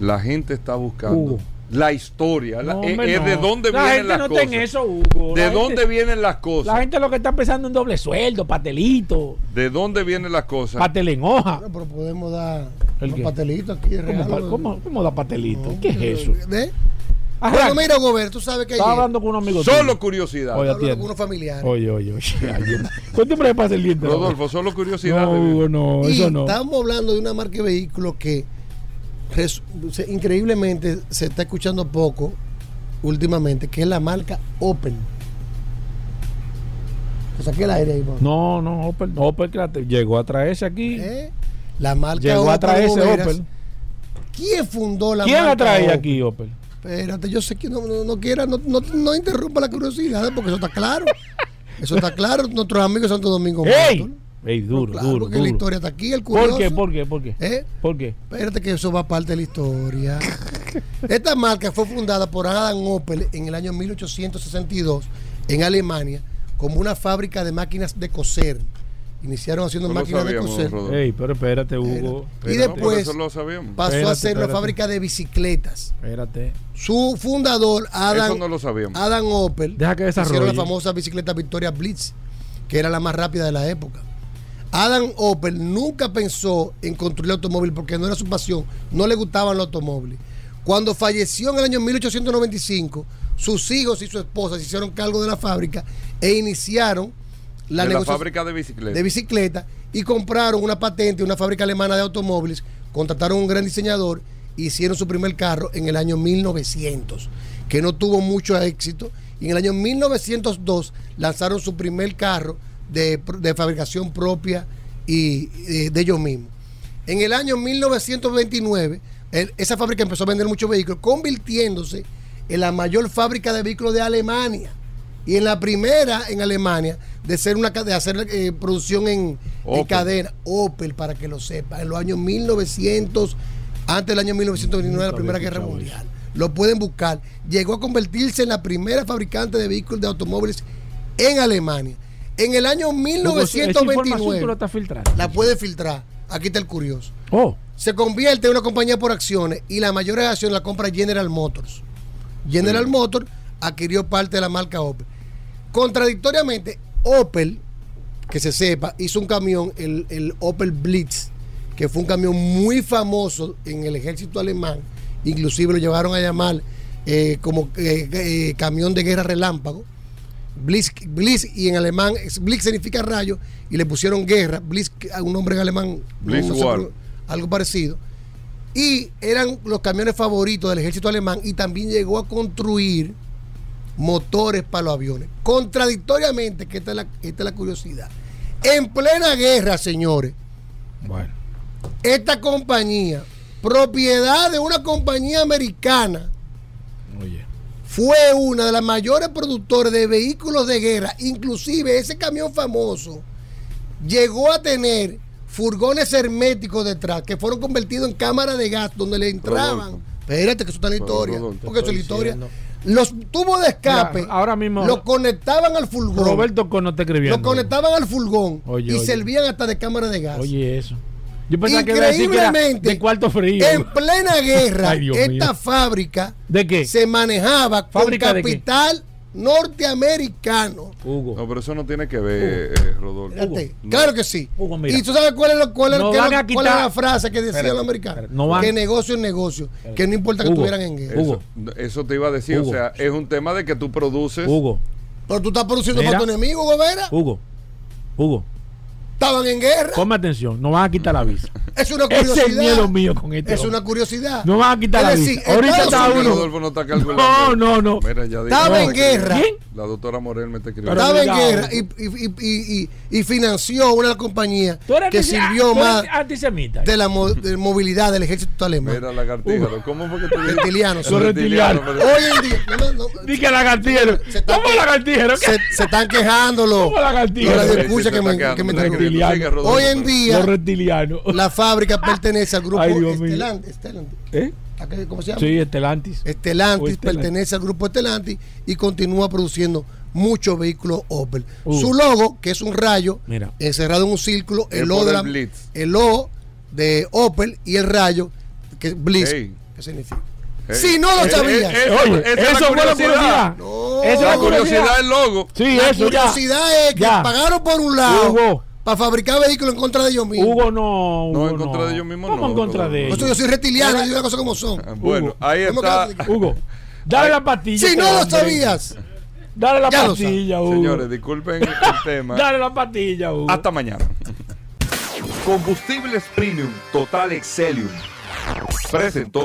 la gente está buscando Hugo. La historia, la- No, eh, hombre, eh, no. de dónde La vienen gente las no está cosas. en eso, Hugo. ¿De La dónde gente- vienen las cosas? La gente lo que está pensando en doble sueldo, pastelito, ¿De dónde vienen las cosas? pastel en hoja. Pero podemos dar ¿El unos qué? pastelitos aquí ¿Cómo, regalo. pa- cómo- cómo da pastelito? ¿Qué es eso? ¿Ve? Arranca. Bueno, mira, Gobert, tú sabes que Estaba ayer hablando con un amigo Solo curiosidad. Oye, hablando con unos familiares. Oye, oye, oye. Alguien- ¿Cuánto tiempo le pasa el diente? Rodolfo, solo curiosidad. No, no, y eso no. estamos hablando de una marca de vehículos que res- se- increíblemente se está escuchando poco últimamente, que es la marca Opel. Te saqué el aire ahí, Bob. No, no, Opel, llegó a traerse aquí. ¿Eh? La marca llegó a traerse. Opel. ¿Quién fundó la ¿Quién la marca traía Opel? aquí, Opel? Espérate, yo sé que no, no, no quiera, no, no, no interrumpa la curiosidad, porque eso está claro. Eso está claro. Nuestros amigos de Santo Domingo. ¡Ey! Motor. Ey, duro, Claro, duro, porque la duro. historia está aquí, el curioso. ¿Por qué? ¿Por qué? ¿Por qué? ¿Eh? ¿Por qué? Espérate que eso va parte de la historia. Esta marca fue fundada por Adam Opel en el año 1862 en Alemania como una fábrica de máquinas de coser. Iniciaron haciendo máquinas de coser. Ey, pero espérate, Hugo. Y espérate, No, después eso lo sabíamos. pasó a Espérate, ser una fábrica de bicicletas. Espérate. Su fundador, Adam, Eso no lo sabíamos. Adam Opel, Deja que hicieron la famosa bicicleta Victoria Blitz, que era la más rápida de la época. Adam Opel nunca pensó en construir el automóvil porque no era su pasión, no le gustaban los automóviles. Cuando falleció en el año 1895, sus hijos y su esposa se hicieron cargo de la fábrica e iniciaron la de la fábrica de bicicletas. de bicicleta y compraron una patente, una fábrica alemana de automóviles, contrataron un gran diseñador e hicieron su primer carro en el año 1900, que no tuvo mucho éxito. Y en el año 1902 lanzaron su primer carro de, de fabricación propia y, y de ellos mismos. En el año 1929, el- esa fábrica empezó a vender muchos vehículos, convirtiéndose en la mayor fábrica de vehículos de Alemania. Y en la primera en Alemania de ser una de hacer eh, producción en, en Opel. cadena. Opel para que lo sepa en los años 1900 antes del año 1929 de la Primera Guerra Mundial. Lo pueden buscar. Llegó a convertirse en la primera fabricante de vehículos de automóviles en Alemania en el año Hugo, esa información tú la 1929 estás filtrando. la puede filtrar aquí está el curioso Oh, se convierte en una compañía por acciones y la mayor acción la compra General Motors. General Motors adquirió parte de la marca Opel. Contradictoriamente, Opel, que se sepa, hizo un camión, el, el Opel Blitz, que fue un camión muy famoso en el ejército alemán. Inclusive lo llevaron a llamar eh, como eh, eh, camión de guerra relámpago. Blitz, Blitz y en alemán, Blitz significa rayo y le pusieron guerra. Blitz, a un nombre en alemán, Blitz sé, algo parecido. Y eran los camiones favoritos del ejército alemán y también llegó a construir motores para los aviones. Contradictoriamente, que esta es la, esta es la curiosidad. En plena guerra, señores, bueno. esta compañía, propiedad de una compañía americana. Fue una de las mayores productores de vehículos de guerra. Inclusive ese camión famoso llegó a tener furgones herméticos detrás que fueron convertidos en cámaras de gas donde le entraban. Espérate que eso está en la historia. Rodolfo, te porque eso es la historia. diciendo. Los tubos de escape Mira, ahora mismo- lo conectaban al furgón. Roberto Con no está escribiendo. lo conectaban al furgón Oye, y oye. servían hasta de cámara de gas. Oye, eso. Yo pensaba que iba a decir que era Increíblemente, de cuarto frío. En plena guerra, Ay, esta mío. fábrica ¿De qué? se manejaba con ¿Fábrica de qué? capital norteamericano. Hugo. No, pero eso no tiene que ver, eh, Rodolfo. No. Claro que sí. Hugo, mira. ¿Y tú sabes cuál es, lo- cuál No cuál la frase que decían Espérate, los americanos? no van- Que negocio es negocio. Que no importa que Hugo, estuvieran en guerra. Eso, eso te iba a decir, Hugo. o sea, es un tema de que tú produces. Hugo. Pero tú estás produciendo Mira. para tu enemigo, Gobera. Hugo. Hugo. Estaban en guerra. Ponme atención. No van a quitar la visa. Es una Ese es curiosidad. el miedo mío con este. Es hombre. una curiosidad. No van a quitar Es la decir, visa. Ahorita está uno. No. No, no. Mira, ya. Estaba en guerra. ¿Quién? La doctora Morel me está escribiendo. Estaba en guerra y, y, y, y, financió una de las compañías Tú eres que sirvió más antisemita. de la mo- de movilidad del ejército alemán. Mira, lagartíjaro. ¿Cómo fue que te dijiste? Reptilianos. Los reptilianos. Hoy en día. no, no, no, Dije está- ¿Cómo lagartijero? se, se están quejando los, ¿Cómo lagartijero? los Sí, sí, radioescuchas se que me, que Hoy en día Los reptilianos. la fábrica pertenece al grupo Ay, Dios mío. Estelantis. Estelantis. ¿Eh? ¿A qué- ¿Cómo se llama? Sí, Estelantis. Estelantis O Estelantis. pertenece al grupo Estelantis y continúa produciendo muchos vehículos Opel. Uh. Su logo, que es un rayo Mira. encerrado en un círculo, el logo, por de el la- Blitz. el logo de Opel y el rayo, que es Blitz. ¿Qué significa? Si no lo Eh, sabías. eh, eh, Oye, esa es eso fue la curiosidad. No. Esa es La curiosidad del logo. Sí, la eso ya. curiosidad es que Ya. pagaron por un lado Hugo. Para fabricar vehículos en contra de ellos mismos. Hugo no. No, en contra de ellos mismos ¿Cómo no, en contra de ellos? yo soy reptiliano, digo las cosas como son. Bueno, Hugo. ahí ¿Cómo está. Hugo, dale la pastilla. Si no lo sabías. Dale la Ya pastilla, Hugo. Señores, disculpen el tema. Dale la pastilla, Hugo. Hasta mañana. Combustibles Premium Total Excelium presentó.